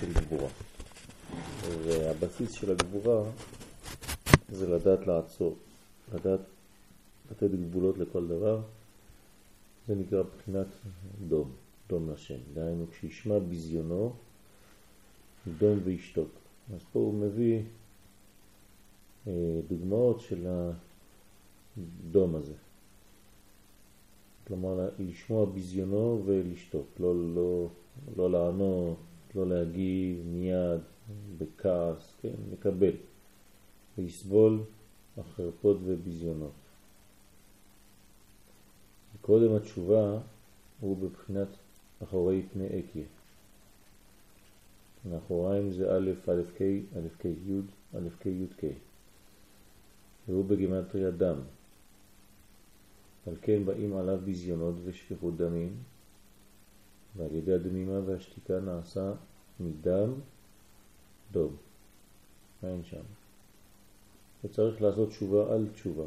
של גבורה. והבסיס של הגבורה זה לדעת לעצור, לדעת לתת גבולות לכל דבר, זה נקרא בחינת דום, דום לשם. דהיינו, כשישמע בזיונו, דום וישתוק. אז פה הוא מביא אה, דוגמאות של הדום הזה. כלומר, לשמוע בזיונו ולשתוק, לא, לא, לא לענות, לא להגיב מיד, בכעס, כן, לקבל, ויסבול החרפות ובזיונות. קודם התשובה הוא בבחינת אחורי פני אקיה. מאחוריים זה א', א', ק', א', ק', י', א', ק', י', ק'. והוא בגימטריה דם. על כן באים עליו בזיונות ושפיכות דמים, ועל ידי הדמימה והשתיקה נעשה מדם דום. אין שם? וצריך לעשות תשובה על תשובה.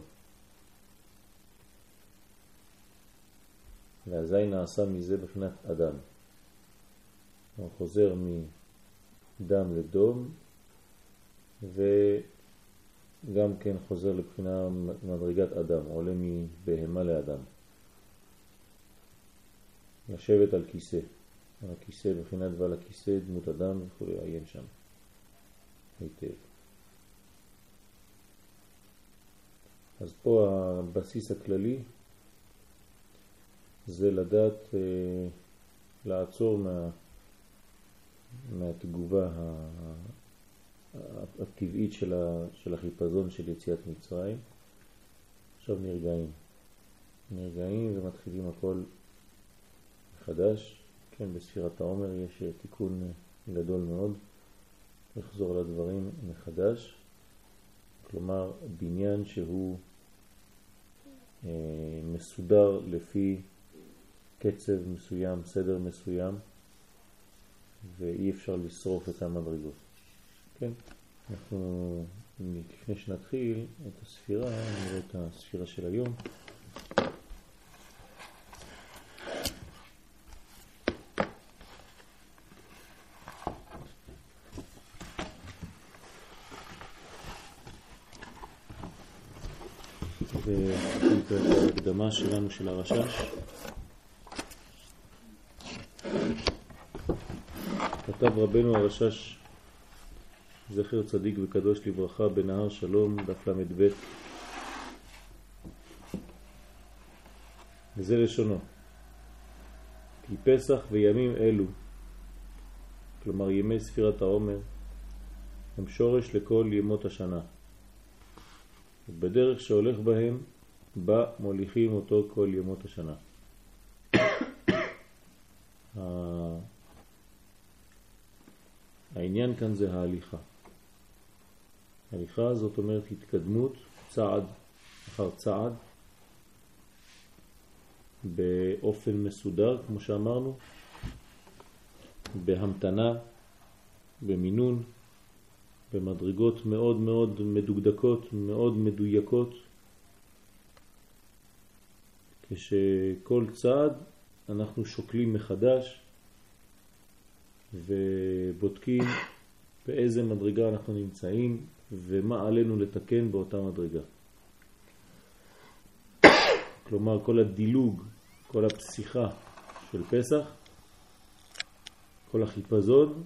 ואזי נעשה מזה בחינת אדם. הוא חוזר מדם לדום, וגם כן חוזר לבחינה מדרגת אדם, עולה מבהמה לאדם. לשבת על כיסא, על הכיסא בחינת ועל הכיסא דמות אדם וכו', עיין שם היטב. אז פה הבסיס הכללי זה לדעת אה, לעצור מה, מהתגובה הטבעית של, החיפזון של יציאת מצרים. עכשיו נרגעים. נרגעים ומתחילים הכל מחדש. כן, בספירת העומר יש תיקון גדול מאוד, לחזור לדברים מחדש. כלומר, בניין שהוא אה, מסודר לפי קצב מסוים, סדר מסוים, ואי אפשר לשרוף את המדרגות. כן? אנחנו, לפני שנתחיל את הספירה, נראה את הספירה של היום. שלנו של הרשש. כתב רבנו הרשש, זכר צדיק וקדוש לברכה, בנהר שלום, דף ל"ב. וזה לשונו. כי פסח וימים אלו, כלומר ימי ספירת העומר, הם שורש לכל ימות השנה. ובדרך שהולך בהם, בה מוליכים אותו כל ימות השנה. העניין כאן זה ההליכה. הליכה זאת אומרת התקדמות צעד אחר צעד באופן מסודר, כמו שאמרנו, בהמתנה, במינון, במדרגות מאוד מאוד מדוקדקות, מאוד מדויקות, כשכל צעד אנחנו שוקלים מחדש ובודקים באיזה מדרגה אנחנו נמצאים ומה עלינו לתקן באותה מדרגה. כלומר, כל הדילוג, כל הפסיכה של פסח, כל החיפזון,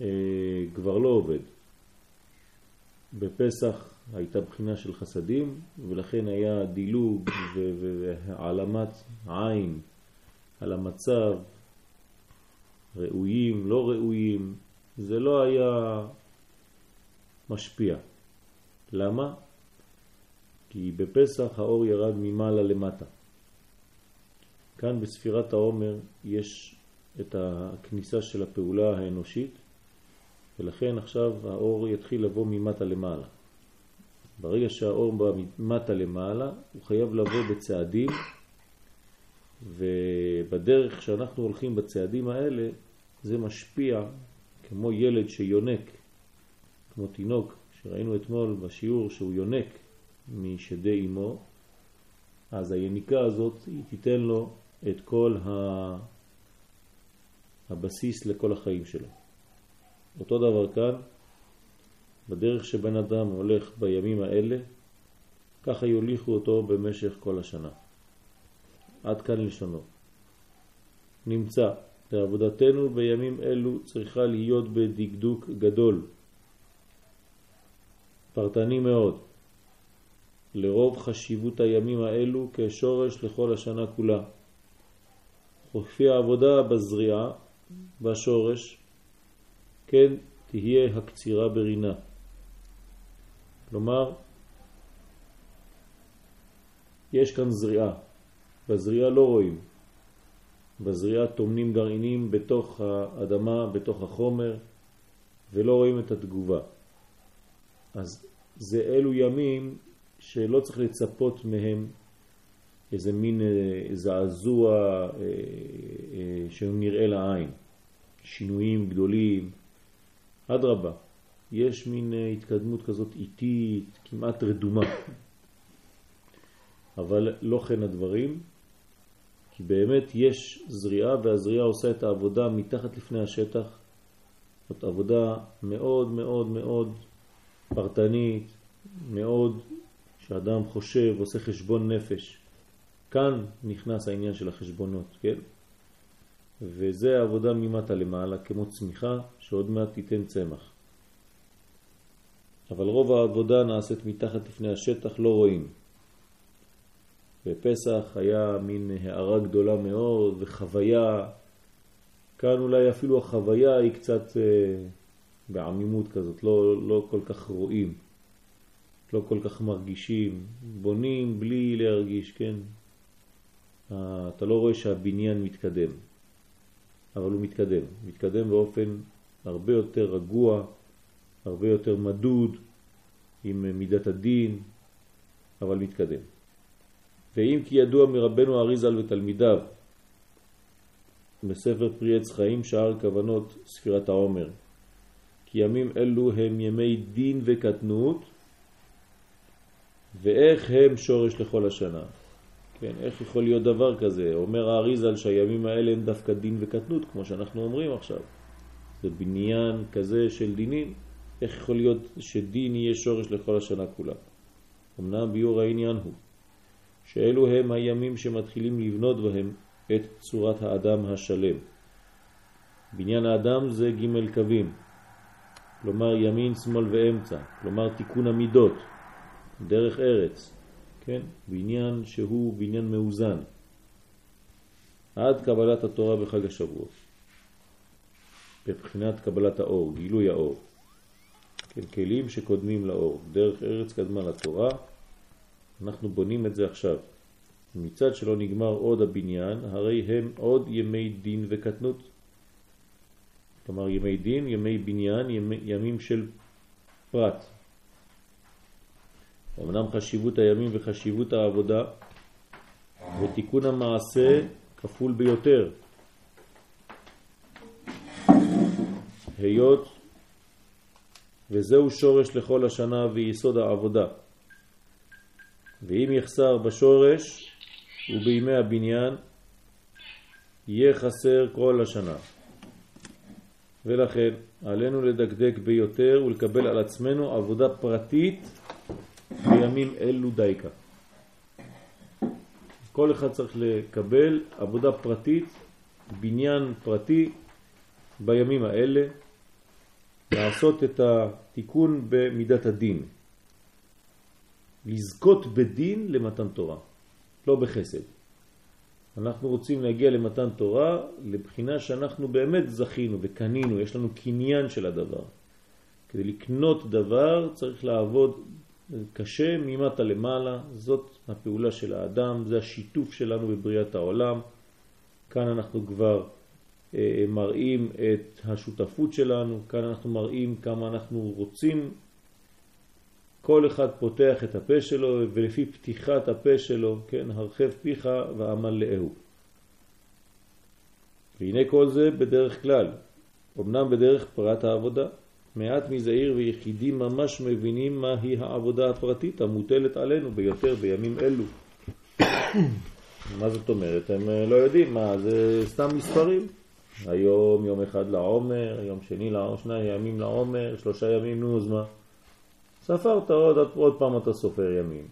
אה, כבר לא עובד. בפסח הייתה בחינה של חסדים, ולכן היה דילוג והעלמת עין על המצב, ראויים, לא ראויים, זה לא היה משפיע. למה? כי בפסח האור ירד ממעלה למטה. כאן בספירת העומר יש את הכניסה של הפעולה האנושית, ולכן עכשיו האור יתחיל לבוא ממטה למעלה. ברגע שהאור בא ממטה למעלה, הוא חייב לבוא בצעדים, ובדרך שאנחנו הולכים בצעדים האלה, זה משפיע כמו ילד שיונק, כמו תינוק שראינו אתמול בשיעור שהוא יונק משדי אמו, אז היניקה הזאת היא תיתן לו את כל ה... הבסיס לכל החיים שלו. אותו דבר כאן, בדרך שבן אדם הולך בימים האלה, ככה יוליכו אותו במשך כל השנה. עד כאן לשונו. נמצא, לעבודתנו בימים אלו צריכה להיות בדקדוק גדול, פרטני מאוד, לרוב חשיבות הימים האלו כשורש לכל השנה כולה. וכפי העבודה בזריעה, בשורש, כן תהיה הקצירה ברינה. כלומר, יש כאן זריעה. בזריעה לא רואים. בזריעה תומנים גרעינים בתוך האדמה, בתוך החומר, ולא רואים את התגובה. אז זה אלו ימים שלא צריך לצפות מהם איזה מין אה, זעזוע אה, אה, שנראה לעין, שינויים גדולים. אדרבה, יש מין התקדמות כזאת איטית, כמעט רדומה. אבל לא כן הדברים, כי באמת יש זריעה והזריעה עושה את העבודה מתחת לפני השטח. זאת עבודה מאוד מאוד מאוד פרטנית, מאוד שאדם חושב, עושה חשבון נפש. כאן נכנס העניין של החשבונות, כן? וזה העבודה ממטה למעלה, כמו צמיחה שעוד מעט תיתן צמח. אבל רוב העבודה נעשית מתחת לפני השטח, לא רואים. בפסח היה מין הערה גדולה מאוד וחוויה, כאן אולי אפילו החוויה היא קצת אה, בעמימות כזאת, לא, לא כל כך רואים, לא כל כך מרגישים, בונים בלי להרגיש, כן? אתה לא רואה שהבניין מתקדם, אבל הוא מתקדם, מתקדם באופן הרבה יותר רגוע, הרבה יותר מדוד, עם מידת הדין, אבל מתקדם. ואם כי ידוע מרבנו אריזל ותלמידיו בספר פרי עץ חיים שער כוונות ספירת העומר ימים אלו הם ימי דין וקטנות ואיך הם שורש לכל השנה. כן, איך יכול להיות דבר כזה? אומר האריזל שהימים האלה הם דווקא דין וקטנות, כמו שאנחנו אומרים עכשיו. זה בניין כזה של דינים. איך יכול להיות שדין יהיה שורש לכל השנה כולה? אמנם ביור העניין הוא שאלו הם הימים שמתחילים לבנות בהם את צורת האדם השלם. בניין האדם זה ג' קווים, כלומר ימין, שמאל ואמצע, כלומר תיקון המידות, דרך ארץ, כן? בניין שהוא בניין מאוזן, עד קבלת התורה בחג השבועות, בבחינת קבלת האור, גילוי האור. כן, כלים שקודמים לאור, דרך ארץ קדמה לתורה, אנחנו בונים את זה עכשיו. מצד שלא נגמר עוד הבניין, הרי הם עוד ימי דין וקטנות. כלומר ימי דין, ימי בניין, ימי, ימים של פרט. אמנם חשיבות הימים וחשיבות העבודה ותיקון המעשה כפול ביותר. היות וזהו שורש לכל השנה ויסוד העבודה. ואם יחסר בשורש ובימי הבניין, יהיה חסר כל השנה. ולכן עלינו לדקדק ביותר ולקבל על עצמנו עבודה פרטית בימים אלו דייקה. כל אחד צריך לקבל עבודה פרטית, בניין פרטי בימים האלה, לעשות את התיקון במידת הדין. לזכות בדין למתן תורה, לא בחסד. אנחנו רוצים להגיע למתן תורה לבחינה שאנחנו באמת זכינו וקנינו, יש לנו קניין של הדבר. כדי לקנות דבר צריך לעבוד קשה ממטה למעלה, זאת הפעולה של האדם, זה השיתוף שלנו בבריאת העולם. כאן אנחנו כבר אה, מראים את השותפות שלנו, כאן אנחנו מראים כמה אנחנו רוצים כל אחד פותח את הפה שלו, ולפי פתיחת הפה שלו, כן, הרחב פיך ועמל לאהו. והנה כל זה בדרך כלל, אמנם בדרך פרט העבודה. מעט מזעיר ויחידים ממש מבינים מהי העבודה הפרטית המוטלת עלינו ביותר בימים אלו. מה זאת אומרת? הם אה, לא יודעים מה, זה סתם מספרים. היום יום אחד לעומר, יום שני לעומר, שני ימים לעומר, שלושה ימים, נו, אז מה? ספרת עוד, עוד פעם אתה סופר ימים.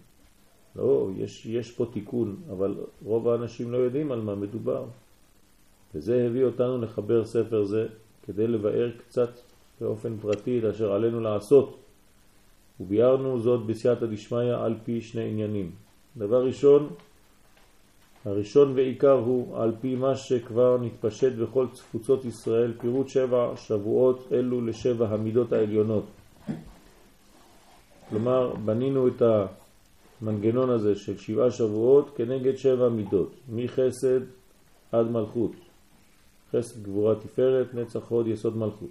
לא, יש, יש פה תיקון, אבל רוב האנשים לא יודעים על מה מדובר. וזה הביא אותנו לחבר ספר זה כדי לבאר קצת באופן פרטי את אשר עלינו לעשות. וביארנו זאת בסייעתא דשמיא על פי שני עניינים. דבר ראשון, הראשון ועיקר הוא על פי מה שכבר נתפשט בכל תפוצות ישראל, פירוט שבע שבועות אלו לשבע המידות העליונות. כלומר, בנינו את המנגנון הזה של שבעה שבועות כנגד שבע מידות, מחסד עד מלכות. חסד, גבורה, תפארת, נצח, הוד, יסוד מלכות.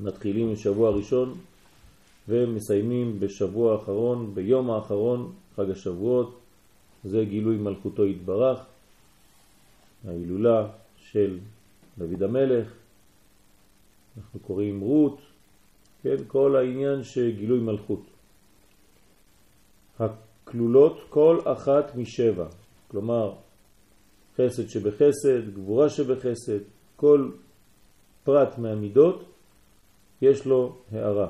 מתחילים משבוע ראשון ומסיימים בשבוע האחרון, ביום האחרון, חג השבועות, זה גילוי מלכותו יתברך, ההילולה של דוד המלך, אנחנו קוראים רות, כן, כל העניין שגילוי מלכות. הכלולות כל אחת משבע, כלומר חסד שבחסד, גבורה שבחסד, כל פרט מהמידות יש לו הערה.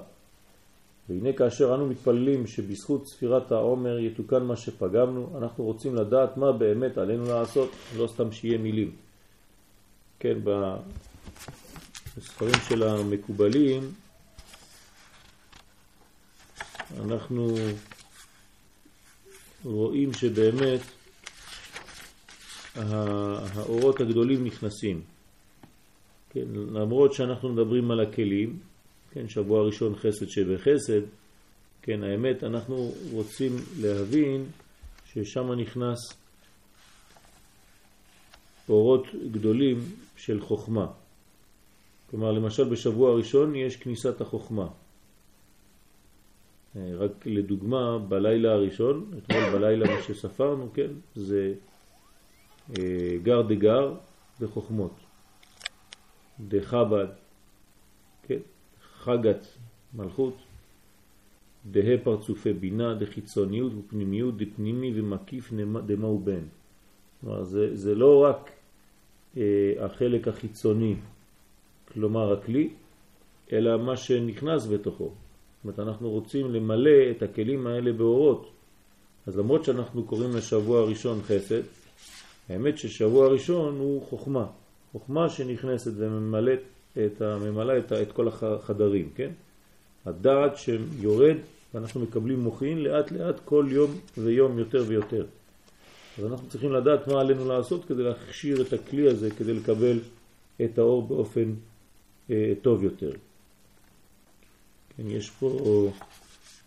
והנה כאשר אנו מתפללים שבזכות ספירת העומר יתוקן מה שפגמנו, אנחנו רוצים לדעת מה באמת עלינו לעשות, לא סתם שיהיה מילים. כן, בספרים של המקובלים אנחנו רואים שבאמת האורות הגדולים נכנסים. כן, למרות שאנחנו מדברים על הכלים, כן, שבוע ראשון חסד שבחסד, כן, האמת, אנחנו רוצים להבין ששם נכנס אורות גדולים של חוכמה. כלומר, למשל בשבוע הראשון יש כניסת החוכמה. אה, רק לדוגמה, בלילה הראשון, אתמול בלילה מה שספרנו, כן, זה אה, גר דגר בחוכמות. דחב"ד, כן, חגת מלכות, דה פרצופי בינה, דחיצוניות ופנימיות, דפנימי ומקיף דמה ובן. כלומר, זה, זה לא רק אה, החלק החיצוני, כלומר הכלי, אלא מה שנכנס בתוכו. אומרת, אנחנו רוצים למלא את הכלים האלה באורות. אז למרות שאנחנו קוראים לשבוע הראשון חסד, האמת ששבוע הראשון הוא חוכמה. חוכמה שנכנסת וממלאת את, ממלא את, את כל החדרים, כן? הדעת שיורד ואנחנו מקבלים מוכין לאט לאט כל יום ויום יותר ויותר. אז אנחנו צריכים לדעת מה עלינו לעשות כדי להכשיר את הכלי הזה, כדי לקבל את האור באופן אה, טוב יותר. כן, יש פה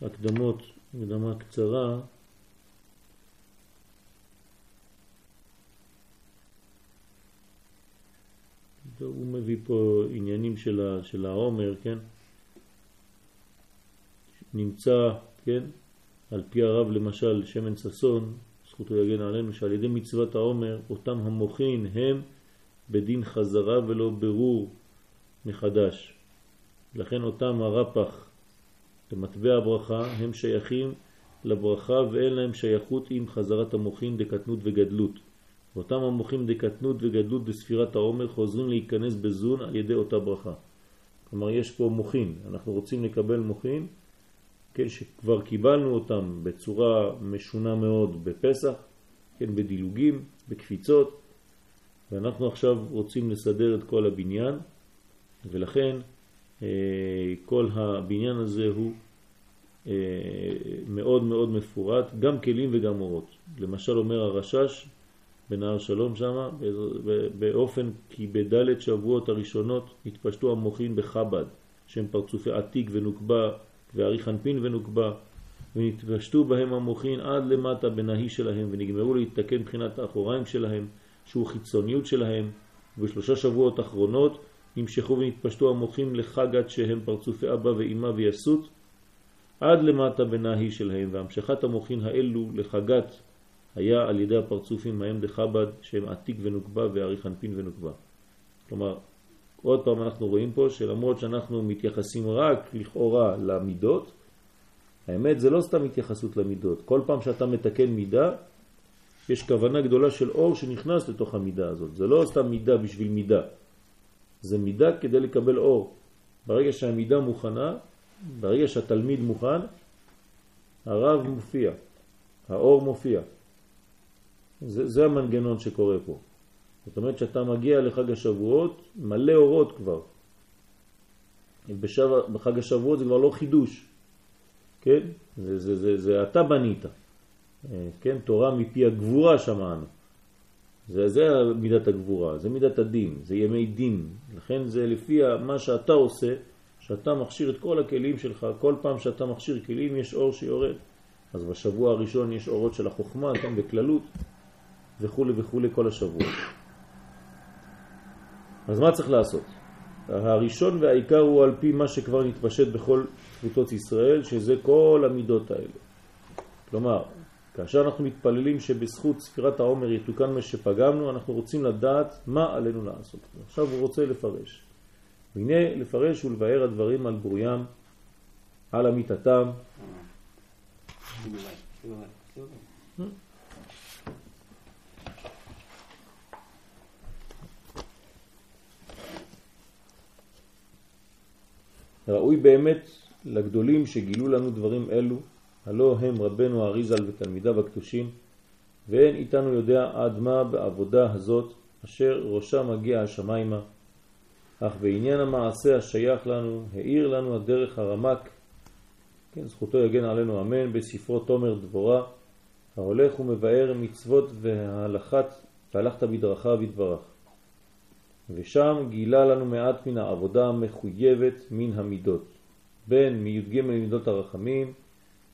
הקדמות, הקדמה קצרה. הוא מביא פה עניינים של, של העומר, כן? נמצא, כן? על פי הרב למשל שמן ששון, זכותו יגן עלינו, שעל ידי מצוות העומר, אותם המוכין הם בדין חזרה ולא ברור מחדש. לכן אותם הרפח למטבע הברכה הם שייכים לברכה ואין להם שייכות עם חזרת המוכין דקטנות וגדלות. ואותם המוחים דקטנות וגדלות בספירת העומר חוזרים להיכנס בזון על ידי אותה ברכה. כלומר יש פה מוחין, אנחנו רוצים לקבל מוחין, כן, שכבר קיבלנו אותם בצורה משונה מאוד בפסח, כן, בדילוגים, בקפיצות, ואנחנו עכשיו רוצים לסדר את כל הבניין, ולכן כל הבניין הזה הוא אה, מאוד מאוד מפורט, גם כלים וגם אורות. למשל אומר הרשש, בנהר שלום שמה, באופן כי בדלת שבועות הראשונות התפשטו המוחין בחב"ד, שהם פרצופי עתיק ונוקבה וארי חנפין ונוקבה, ונתפשטו בהם המוחין עד למטה בנהי שלהם, ונגמרו להתתקן מבחינת האחוריים שלהם, שהוא חיצוניות שלהם, ובשלושה שבועות אחרונות נמשכו ונתפשטו המוחים לחגת שהם פרצופי אבא ואימא ויסות, עד למטה בנהי שלהם, והמשכת המוחין האלו לחגת היה על ידי הפרצופים מהם דחב"ד שהם עתיק ונוקבה וארי חנפין ונוקבה. כלומר, עוד פעם אנחנו רואים פה שלמרות שאנחנו מתייחסים רק לכאורה למידות, האמת זה לא סתם התייחסות למידות. כל פעם שאתה מתקן מידה, יש כוונה גדולה של אור שנכנס לתוך המידה הזאת. זה לא סתם מידה בשביל מידה. זה מידה כדי לקבל אור. ברגע שהמידה מוכנה, ברגע שהתלמיד מוכן, הרב מופיע, האור מופיע. זה, זה המנגנון שקורה פה. זאת אומרת שאתה מגיע לחג השבועות מלא אורות כבר. בשב, בחג השבועות זה כבר לא חידוש, כן? זה, זה, זה, זה אתה בנית, אה, כן? תורה מפי הגבורה שמענו. זה, זה מידת הגבורה, זה מידת הדין, זה ימי דין. לכן זה לפי מה שאתה עושה, שאתה מכשיר את כל הכלים שלך, כל פעם שאתה מכשיר כלים יש אור שיורד. אז בשבוע הראשון יש אורות של החוכמה, כן, בכללות, וכו' וכו' כל השבוע. אז מה צריך לעשות? הראשון והעיקר הוא על פי מה שכבר נתפשט בכל תפוצות ישראל, שזה כל המידות האלה. כלומר, כאשר אנחנו מתפללים שבזכות ספירת העומר יתוקן מה שפגמנו, אנחנו רוצים לדעת מה עלינו לעשות. עכשיו הוא רוצה לפרש. והנה לפרש ולבאר הדברים על בוריים, על אמיתתם. ראוי באמת לגדולים שגילו לנו דברים אלו, הלא הם רבנו אריזל ותלמידיו הקדושים, ואין איתנו יודע עד מה בעבודה הזאת, אשר ראשה מגיע השמיימה. אך בעניין המעשה השייך לנו, העיר לנו הדרך הרמק, כן, זכותו יגן עלינו אמן, בספרו תומר דבורה, ההולך ומבאר מצוות והלכת, והלכת בדרכיו יתברך. ושם גילה לנו מעט מן העבודה המחויבת מן המידות, בין מי"ג מידות הרחמים,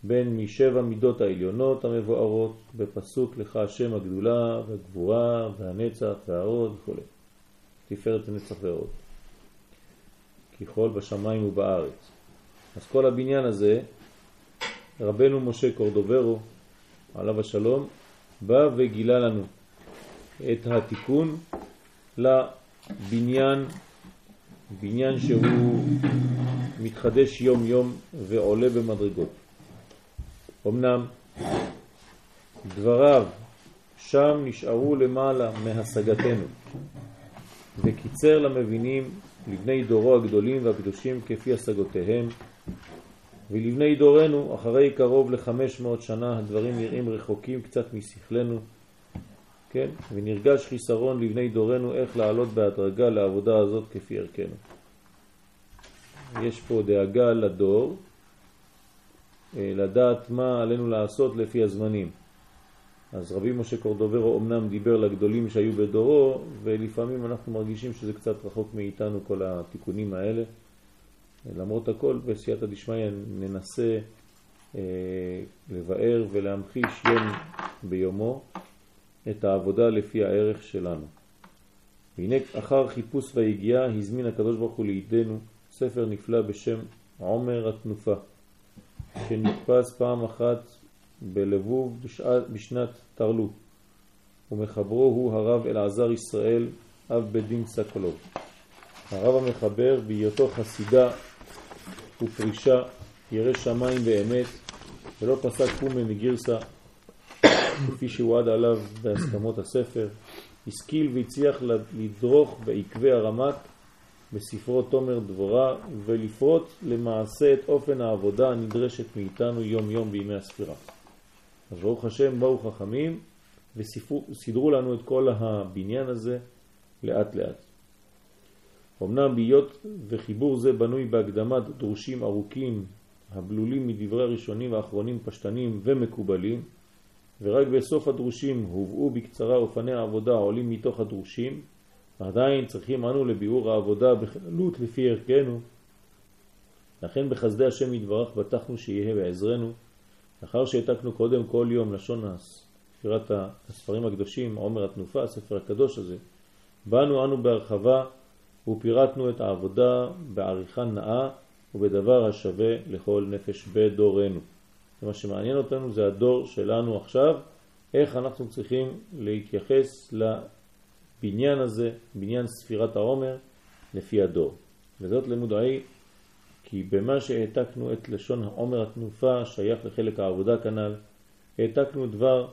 בין משבע מידות העליונות המבוארות בפסוק לך השם הגדולה והגבורה והנצח והעוד וכו'. תפארת הנצח והעוד. ככל בשמיים ובארץ. אז כל הבניין הזה, רבנו משה קורדוברו, עליו השלום, בא וגילה לנו את התיקון לבניין, בניין שהוא מתחדש יום יום ועולה במדרגות. אמנם דבריו שם נשארו למעלה מהשגתנו וקיצר למבינים לבני דורו הגדולים והקדושים כפי השגותיהם ולבני דורנו אחרי קרוב לחמש מאות שנה הדברים נראים רחוקים קצת משכלנו כן? ונרגש חיסרון לבני דורנו איך לעלות בהדרגה לעבודה הזאת כפי ערכנו. יש פה דאגה לדור, לדעת מה עלינו לעשות לפי הזמנים. אז רבי משה קורדוברו אמנם דיבר לגדולים שהיו בדורו, ולפעמים אנחנו מרגישים שזה קצת רחוק מאיתנו כל התיקונים האלה. למרות הכל, בסייעתא דשמיא ננסה אה, לבאר ולהמחיש יום ביומו את העבודה לפי הערך שלנו. והנה אחר חיפוש והגיעה הזמין הקדוש ברוך הוא לידינו ספר נפלא בשם עומר התנופה, שנתפס פעם אחת בלבוב בשנת תרלו, ומחברו הוא הרב אלעזר ישראל, אב בדין סקלוב. הרב המחבר בהיותו חסידה ופרישה, ירא שמיים באמת, ולא פסק פומה מגירסה, כפי שהועד עליו בהסכמות הספר, השכיל והצליח לדרוך בעקבי הרמק בספרו תומר דבורה ולפרוט למעשה את אופן העבודה הנדרשת מאיתנו יום יום בימי הספירה. אז ברוך השם באו חכמים וסידרו לנו את כל הבניין הזה לאט לאט. אמנם בהיות וחיבור זה בנוי בהקדמת דרושים ארוכים הבלולים מדברי הראשונים והאחרונים פשטנים ומקובלים, ורק בסוף הדרושים הובאו בקצרה אופני העבודה העולים מתוך הדרושים, עדיין צריכים אנו לביאור העבודה בכללות לפי ערכנו. לכן בחסדי השם יתברך בטחנו שיהיה בעזרנו, לאחר שהעתקנו קודם כל יום לשון ספירת הספרים הקדושים, עומר התנופה, הספר הקדוש הזה, באנו אנו בהרחבה ופירטנו את העבודה בעריכה נאה ובדבר השווה לכל נפש בדורנו. מה שמעניין אותנו זה הדור שלנו עכשיו, איך אנחנו צריכים להתייחס לבניין הזה, בניין ספירת העומר, לפי הדור. וזאת למודעי כי במה שהעתקנו את לשון העומר התנופה שייך לחלק העבודה כנ"ל, העתקנו דבר,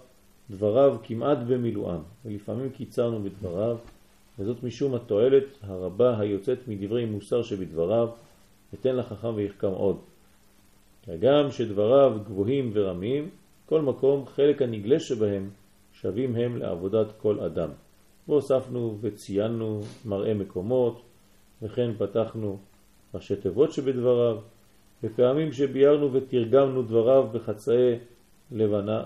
דבריו כמעט במילואם, ולפעמים קיצרנו בדבריו, וזאת משום התועלת הרבה היוצאת מדברי מוסר שבדבריו, ותן לחכם ויחכם עוד. הגם שדבריו גבוהים ורמים, כל מקום חלק הנגלה שבהם שווים הם לעבודת כל אדם. והוספנו וציינו מראה מקומות, וכן פתחנו ראשי תיבות שבדבריו, ופעמים שביארנו ותרגמנו דבריו בחצאי לבנה,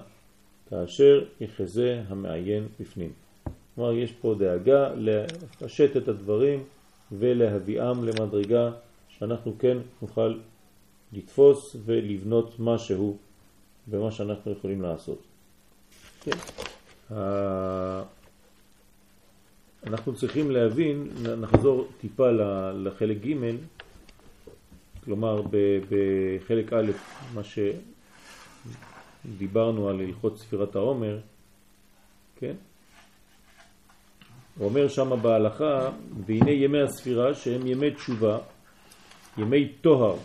כאשר יחזה המעיין בפנים. כלומר, יש פה דאגה לפשט את הדברים ולהביאם למדרגה שאנחנו כן נוכל לתפוס ולבנות משהו במה שאנחנו יכולים לעשות. כן. אנחנו צריכים להבין, נחזור טיפה לחלק ג', כלומר בחלק א', מה שדיברנו על הלכות ספירת העומר, כן? הוא אומר שם בהלכה, והנה ימי הספירה שהם ימי תשובה, ימי תוהר,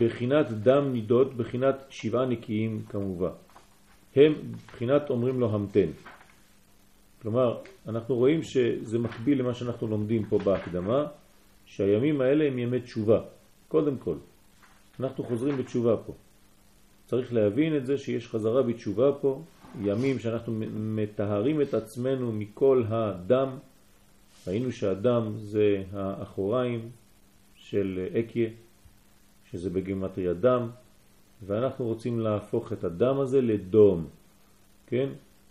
בחינת דם נידות, בחינת שבעה נקיים כמובן. הם בחינת אומרים לו המתן. כלומר, אנחנו רואים שזה מקביל למה שאנחנו לומדים פה בהקדמה, שהימים האלה הם ימי תשובה, קודם כל. אנחנו חוזרים בתשובה פה. צריך להבין את זה שיש חזרה בתשובה פה, ימים שאנחנו מטהרים את עצמנו מכל הדם. ראינו שהדם זה האחוריים של אקיה, שזה בגימטריה דם, ואנחנו רוצים להפוך את הדם הזה לדום, כן?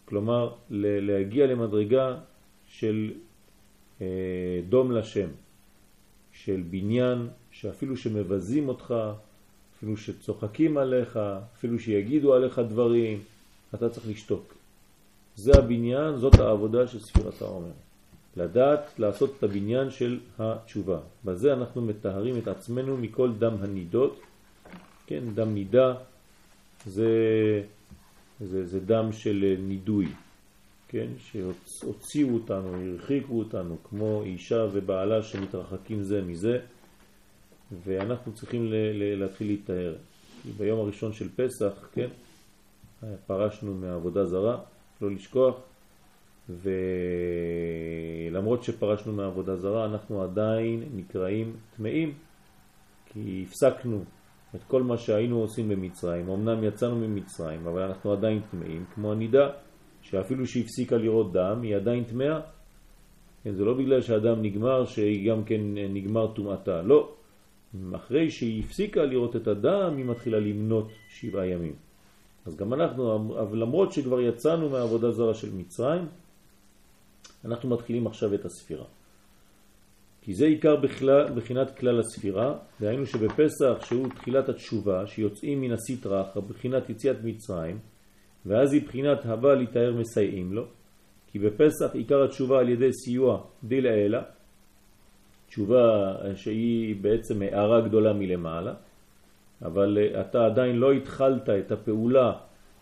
כלומר להגיע למדרגה של אה, דום לשם, של בניין שאפילו שמבזים אותך, אפילו שצוחקים עליך, אפילו שיגידו עליך דברים, אתה צריך לשתוק. זה הבניין, זאת העבודה של ספירת העומר. לדעת לעשות את הבניין של התשובה. בזה אנחנו מתארים את עצמנו מכל דם הנידות. כן, דם נידה זה זה, זה דם של נידוי, כן? שהוציאו אותנו, הרחיקו אותנו, כמו אישה ובעלה שמתרחקים זה מזה, ואנחנו צריכים להתחיל. כי ביום הראשון של פסח, כן, פרשנו מעבודה זרה, לא לשכוח, ולמרות שפרשנו מעבודה זרה, אנחנו עדיין נקראים טמאים, כי הפסקנו את כל מה שהיינו עושים במצרים. אמנם יצאנו ממצרים, אבל אנחנו עדיין טמאים, כמו הנידה, שאפילו שהפסיקה לראות דם, היא עדיין טמאה. כן, זה לא בגלל שהדם נגמר, שהיא גם כן נגמר טומאתה. לא. אחרי שהיא הפסיקה לראות את הדם, היא מתחילה למנות שבעה ימים. אז גם אנחנו, למרות שכבר יצאנו מהעבודה זרה של מצרים, אנחנו מתחילים עכשיו את הספירה. כי זה עיקר בכלל, בחינת כלל הספירה, דהיינו שבפסח שהוא תחילת התשובה, שיוצאים מן הסטרח, בחינת יציאת מצרים, ואז היא בחינת הבא להתאר מסייעים לו, כי בפסח עיקר התשובה על ידי סיוע די לאלה, תשובה שהיא בעצם הערה גדולה מלמעלה, אבל אתה עדיין לא התחלת את הפעולה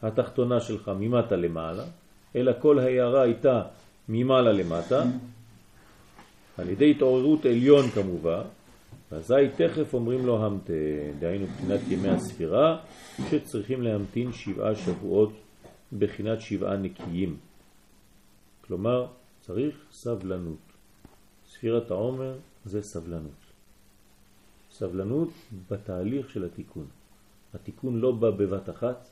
התחתונה שלך ממטה למעלה, אלא כל הערה הייתה ממעלה למטה, על ידי התעוררות עליון כמובן, ואזי תכף אומרים לו המתן, דהיינו בחינת ימי הספירה, שצריכים להמתין שבעה שבועות בחינת שבעה נקיים. כלומר, צריך סבלנות. ספירת העומר זה סבלנות. סבלנות בתהליך של התיקון. התיקון לא בא בבת אחת,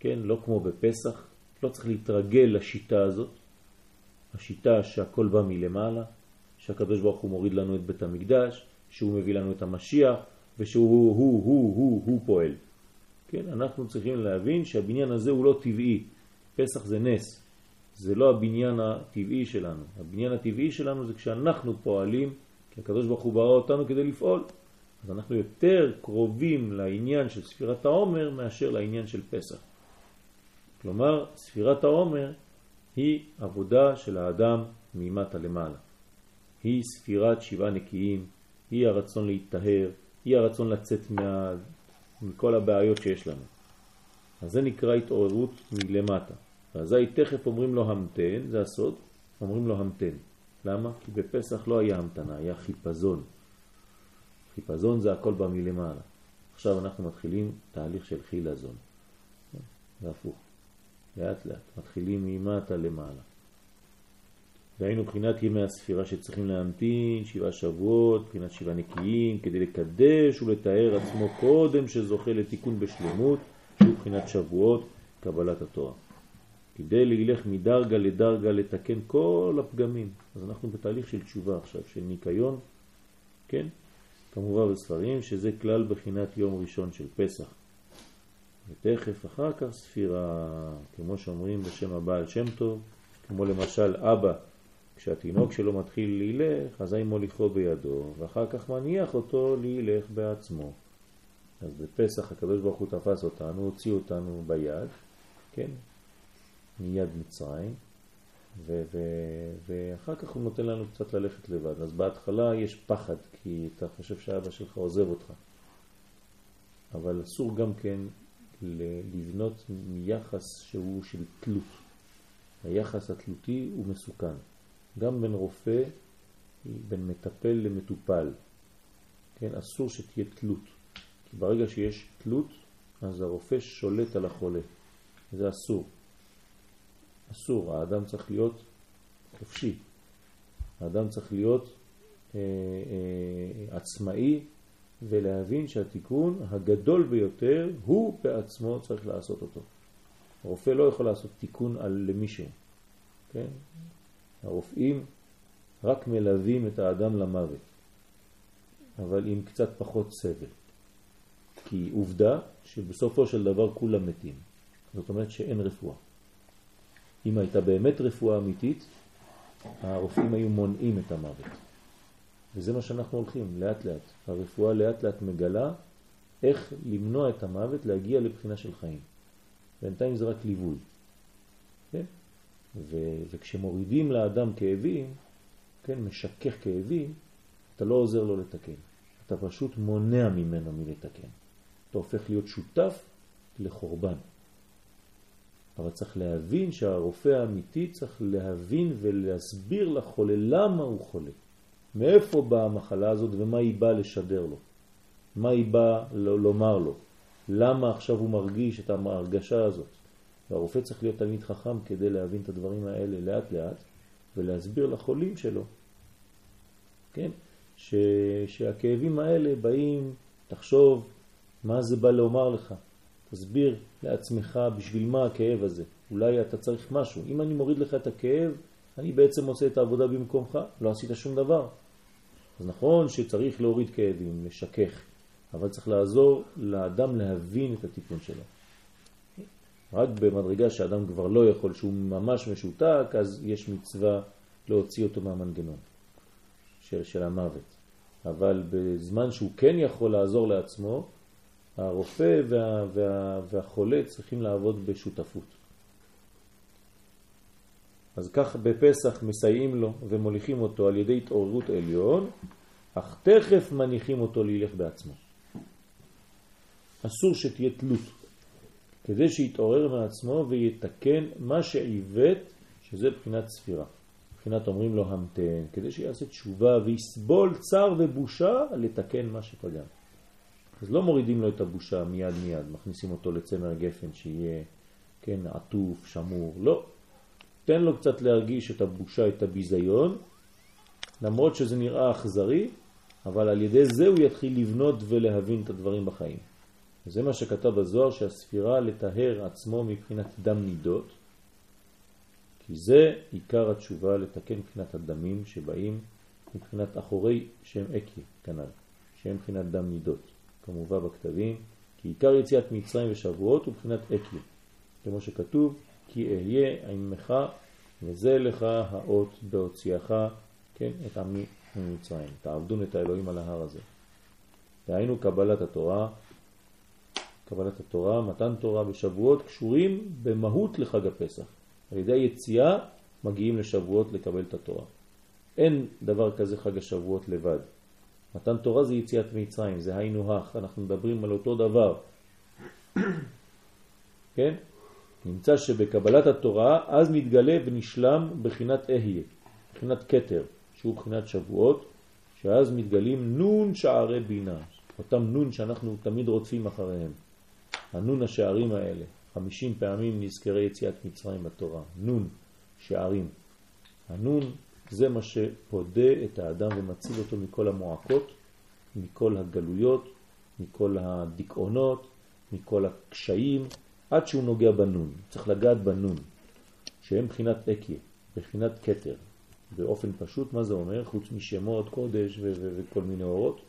כן, לא כמו בפסח, לא צריך להתרגל לשיטה הזאת, השיטה שהכל בא מלמעלה, שהקדוש ברוך הוא מוריד לנו את בית המקדש, שהוא מביא לנו את המשיח, ושהוא הוא, הוא, הוא, הוא, הוא פועל. כן, אנחנו צריכים להבין שהבניין הזה הוא לא טבעי. פסח זה נס. זה לא הבניין הטבעי שלנו. הבניין הטבעי שלנו זה כשאנחנו פועלים, כי הקדוש ברוך הוא ברא אותנו כדי לפעול. אז אנחנו יותר קרובים לעניין של ספירת העומר מאשר לעניין של פסח. כלומר, ספירת העומר היא עבודה של האדם ממטה למעלה. היא ספירת שבעה נקיים, היא הרצון להתטהר, היא הרצון לצאת מה... מכל הבעיות שיש לנו. אז זה נקרא התעוררות מלמטה. ואזי תכף אומרים לו המתן, זה הסוד, אומרים לו המתן. למה? כי בפסח לא היה המתנה, היה חיפזון. חיפזון זה הכל בא מלמעלה. עכשיו אנחנו מתחילים תהליך של חילזון. זה הפוך. לאט לאט. מתחילים ממטה למעלה. והיינו מבחינת ימי הספירה שצריכים להמתין שבעה שבועות, מבחינת שבעה נקיים, כדי לקדש ולתאר עצמו קודם שזוכה לתיקון בשלמות, שהוא מבחינת שבועות, קבלת התורה. כדי להילך מדרגה לדרגה לתקן כל הפגמים. אז אנחנו בתהליך של תשובה עכשיו, של ניקיון, כן? כמובן בספרים, שזה כלל בחינת יום ראשון של פסח. ותכף אחר כך ספירה, כמו שאומרים בשם הבעל שם טוב, כמו למשל אבא, כשהתינוק שלו מתחיל להילך, אזי מוליכו בידו, ואחר כך מניח אותו להילך בעצמו. אז בפסח הקדוש ברוך הוא תפס אותנו, הוציא אותנו ביד, כן, מיד מצרים, ו- ו- ואחר כך הוא נותן לנו קצת ללכת לבד. אז בהתחלה יש פחד, כי אתה חושב שאבא שלך עוזב אותך. אבל אסור גם כן לבנות מיחס שהוא של תלות. היחס התלותי הוא מסוכן. גם בין רופא, בין מטפל למטופל. כן, אסור שתהיה תלות. כי ברגע שיש תלות, אז הרופא שולט על החולה. זה אסור. אסור, האדם צריך להיות חופשי. האדם צריך להיות אה, אה, עצמאי ולהבין שהתיקון הגדול ביותר הוא בעצמו צריך לעשות אותו. הרופא לא יכול לעשות תיקון על למישהו, כן? הרופאים רק מלווים את האדם למוות, אבל עם קצת פחות סבל. כי עובדה שבסופו של דבר כולם מתים. זאת אומרת שאין רפואה. אם הייתה באמת רפואה אמיתית, הרופאים היו מונעים את המוות. וזה מה שאנחנו הולכים, לאט לאט. הרפואה לאט לאט מגלה איך למנוע את המוות, להגיע לבחינה של חיים. בינתיים זה רק ליווי. ו- וכשמורידים לאדם כאבים, כן, משכך כאבים, אתה לא עוזר לו לתקן. אתה פשוט מונע ממנו מלתקן. אתה הופך להיות שותף לחורבן. אבל צריך להבין שהרופא האמיתי צריך להבין ולהסביר לחולה למה הוא חולה. מאיפה באה המחלה הזאת ומה היא באה לשדר לו. מה היא באה לומר לו. למה עכשיו הוא מרגיש את ההרגשה הזאת. והרופא צריך להיות תלמיד חכם כדי להבין את הדברים האלה לאט לאט ולהסביר לחולים שלו, כן? ש, שהכאבים האלה באים, תחשוב מה זה בא לומר לך, תסביר לעצמך בשביל מה הכאב הזה. אולי אתה צריך משהו. אם אני מוריד לך את הכאב, אני בעצם עושה את העבודה במקומך, לא עשית שום דבר. אז נכון שצריך להוריד כאבים, לשכך, אבל צריך לעזור לאדם להבין את התיקון שלו. רק במדרגה שאדם כבר לא יכול, שהוא ממש משותק, אז יש מצווה להוציא אותו מהמנגנון של, של המוות. אבל בזמן שהוא כן יכול לעזור לעצמו, הרופא וה, וה, והחולה צריכים לעבוד בשותפות. אז כך בפסח מסייעים לו ומוליכים אותו על ידי התעוררות עליון, אך תכף מניחים אותו להילך בעצמו. אסור שתהיה תלות, כדי שיתעורר מעצמו ויתקן מה שעיוות, שזה בחינת ספירה. בחינת אומרים לו המתן, כדי שיעשה תשובה ויסבול צר ובושה לתקן מה שפגם. אז לא מורידים לו את הבושה מיד מיד, מכניסים אותו לצמר גפן שיהיה, כן, עטוף, שמור, לא. תן לו קצת להרגיש את הבושה, את הביזיון, למרות שזה נראה אכזרי, אבל על ידי זה הוא יתחיל לבנות ולהבין את הדברים בחיים. וזה מה שכתב בזוהר, שהספירה לטהר עצמו מבחינת דם נידות, כי זה עיקר התשובה לתקן מבחינת הדמים שבאים מבחינת אחורי שם אקי כנ"ל, שהם מבחינת דם נידות. כמובן בכתבים, כי עיקר יציאת מצרים ושבועות הוא מבחינת אקי, כמו שכתוב, כי אהיה עמך וזה לך האות בהוציאך, כן, את עמי ממצרים. תעבדון את האלוהים על ההר הזה. דהיינו קבלת התורה, קבלת התורה, מתן תורה ושבועות קשורים במהות לחג הפסח. על ידי היציאה מגיעים לשבועות לקבל את התורה. אין דבר כזה חג השבועות לבד. מתן תורה זה יציאת מצרים, זה היינו הך, אנחנו מדברים על אותו דבר. כן? נמצא שבקבלת התורה אז מתגלה ונשלם בחינת אהיה, בחינת קטר, שהוא בחינת שבועות, שאז מתגלים נון שערי בינה, אותם נון שאנחנו תמיד רודפים אחריהם. הנון השערים האלה, חמישים פעמים נזכרי יציאת מצרים בתורה, נון שערים. הנון זה מה שפודה את האדם ומציל אותו מכל המועקות, מכל הגלויות, מכל הדיכאונות, מכל הקשיים, עד שהוא נוגע בנון. צריך לגעת בנון, שהם מבחינת אקיה, בחינת קטר. באופן פשוט, מה זה אומר? חוץ משמות, קודש וכל מיני אורות.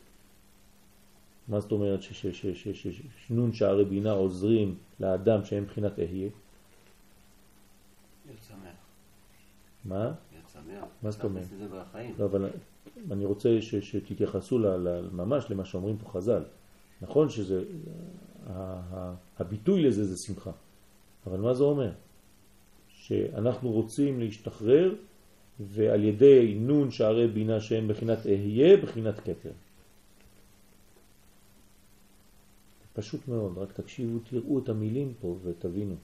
מה זאת אומרת שנון שערי בינה עוזרים לאדם שהם מבחינת אהיה? מה? מה זאת אומרת? לא, אבל אני רוצה שתתייחסו ממש למה שאומרים פה חז"ל. נכון שזה, הביטוי לזה זה שמחה, אבל מה זה אומר? שאנחנו רוצים להשתחרר ועל ידי נון שערי בינה שהם בחינת אהיה, בחינת כתר. פשוט מאוד, רק תקשיבו, תראו את המילים פה ותבינו.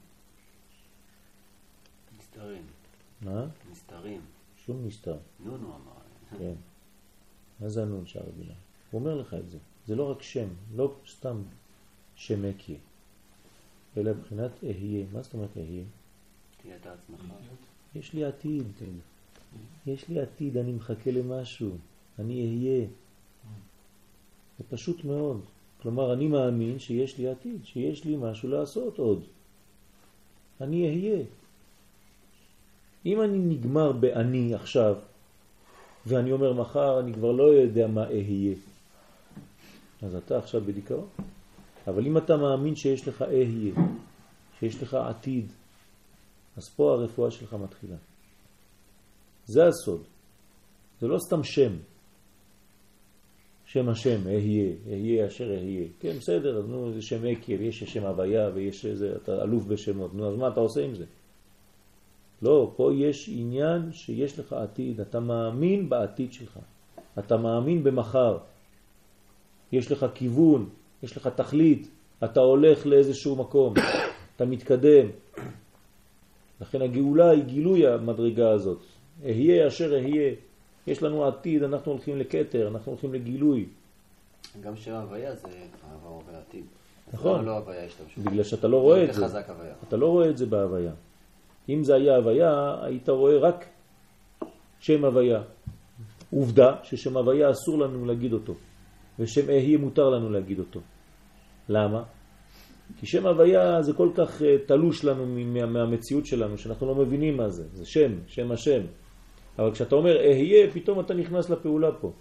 נסתרים. מה? נסתרים. שום נסתר. נון הוא אמר. כן. מה זה הנון שער בינה? הוא אומר לך את זה. זה לא רק שם, לא סתם שם אקי, אלא מבחינת אהיה. מה זאת אומרת אהיה? תהיה את עצמך. יש לי עתיד. יש לי עתיד, אני מחכה למשהו. אני אהיה. זה פשוט מאוד. כלומר, אני מאמין שיש לי עתיד, שיש לי משהו לעשות עוד. אני אהיה. אם אני נגמר באני עכשיו, ואני אומר מחר אני כבר לא יודע מה אהיה, אז אתה עכשיו בדיכאון. אבל אם אתה מאמין שיש לך אהיה, שיש לך עתיד, אז פה הרפואה שלך מתחילה. זה הסוד. זה לא סתם שם. שם השם, אהיה, אהיה אשר אהיה. כן, בסדר, אז נו, זה שם אקל, יש שם הוויה ויש איזה, אתה אלוף בשמות. נו, אז מה אתה עושה עם זה? לא, פה יש עניין שיש לך עתיד, אתה מאמין בעתיד שלך. אתה מאמין במחר. יש לך כיוון, יש לך תכלית, אתה הולך לאיזשהו מקום, אתה מתקדם. לכן הגאולה היא גילוי המדרגה הזאת. אהיה אשר אהיה. יש לנו עתיד, אנחנו הולכים לקטר, אנחנו הולכים לגילוי. גם שם הוויה זה עבר ועתיד. נכון. לא הוויה השתמשו. בגלל שאתה לא רואה את זה. חזק הוויה. אתה לא רואה את זה בהוויה. אם זה היה הוויה, היית רואה רק שם הוויה. עובדה ששם הוויה אסור לנו להגיד אותו, ושם אהיה מותר לנו להגיד אותו. למה? כי שם הוויה זה כל כך אה, תלוש לנו מהמציאות שלנו, שאנחנו לא מבינים מה זה. זה שם, שם השם. אבל כשאתה אומר אהיה, פתאום אתה נכנס לפעולה פה.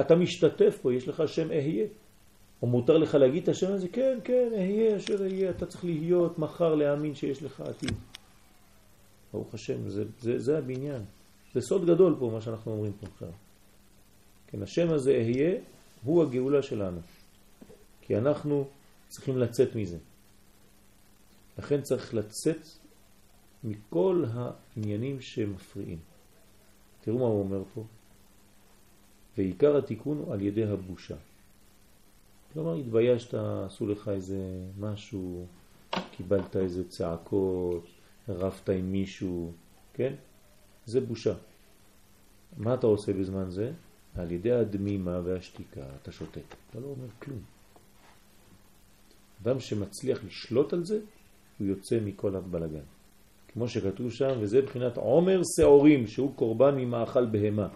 אתה משתתף פה, יש לך שם אהיה. או מותר לך להגיד את השם הזה? כן, כן, אהיה אשר אהיה. אתה צריך להיות מחר להאמין שיש לך עתיד. ברוך השם, זה, זה, זה הבניין. זה סוד גדול פה, מה שאנחנו אומרים פה עכשיו. כן, השם הזה אהיה, הוא הגאולה שלנו. כי אנחנו צריכים לצאת מזה. לכן צריך לצאת מכל העניינים שמפריעים. תראו מה הוא אומר פה. ועיקר התיקון הוא על ידי הבושה. כלומר, התביישת, עשו לך איזה משהו, קיבלת איזה צעקות, רבת עם מישהו, כן? זה בושה. מה אתה עושה בזמן זה? על ידי הדמימה והשתיקה אתה שותק. אתה לא אומר כלום. אדם שמצליח לשלוט על זה, הוא יוצא מכל הבלגן. כמו שכתוב שם, וזה בחינת עומר שעורים, שהוא קורבן ממאכל בהמה.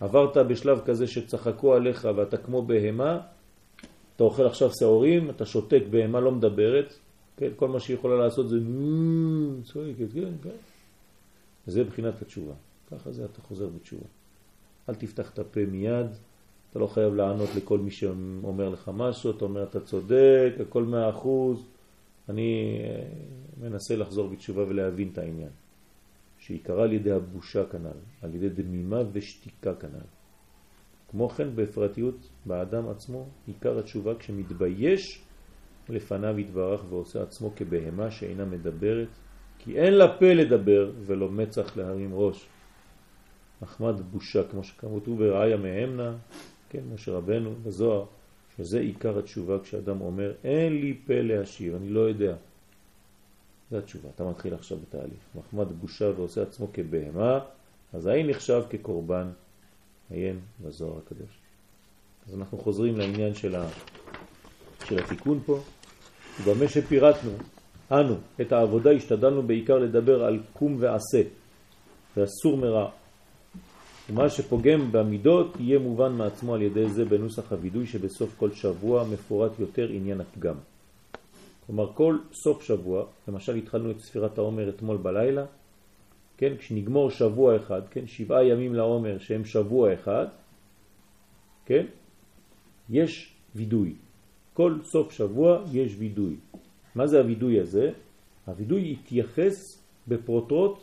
עברת בשלב כזה שצחקו עליך ואתה כמו בהמה, אתה אוכל עכשיו שעורים, אתה שותק, בהמה לא מדברת, כן? כל מה שהיא יכולה לעשות זה צועקת, כן, כן. זה בחינת התשובה. ככה זה אתה חוזר בתשובה. אל תפתח את הפה מיד, אתה לא חייב לענות לכל מי שאומר לך משהו, אתה אומר אתה צודק, הכל מאה אחוז. אני אה, מנסה לחזור בתשובה ולהבין את העניין. שעיקרה על ידי הבושה כנ"ל, על ידי דמימה ושתיקה כנ"ל. כמו כן בפרטיות באדם עצמו, עיקר התשובה כשמתבייש לפניו יתברך ועושה עצמו כבהמה שאינה מדברת, כי אין לה פה לדבר ולא מצח להרים ראש. מחמד בושה, כמו שכתוב בראיה מהמנה, כן, משה רבנו בזוהר, שזה עיקר התשובה כשאדם אומר, אין לי פה להשיב, אני לא יודע. זה התשובה, אתה מתחיל עכשיו בתהליך. מחמד בושה ועושה עצמו כבהמה, אז האם נחשב כקורבן עיין בזוהר הקדוש. אז אנחנו חוזרים לעניין של, ה... של התיקון פה. במה שפירטנו, אנו, את העבודה השתדלנו בעיקר לדבר על קום ועשה, ואסור מרע. ומה שפוגם במידות יהיה מובן מעצמו על ידי זה בנוסח הווידוי שבסוף כל שבוע מפורט יותר עניין הפגם. כלומר כל סוף שבוע, למשל התחלנו את ספירת העומר אתמול בלילה, כן, כשנגמור שבוע אחד, כן, שבעה ימים לעומר שהם שבוע אחד, כן, יש וידוי. כל סוף שבוע יש וידוי. מה זה הוידוי הזה? הוידוי יתייחס בפרוטרוט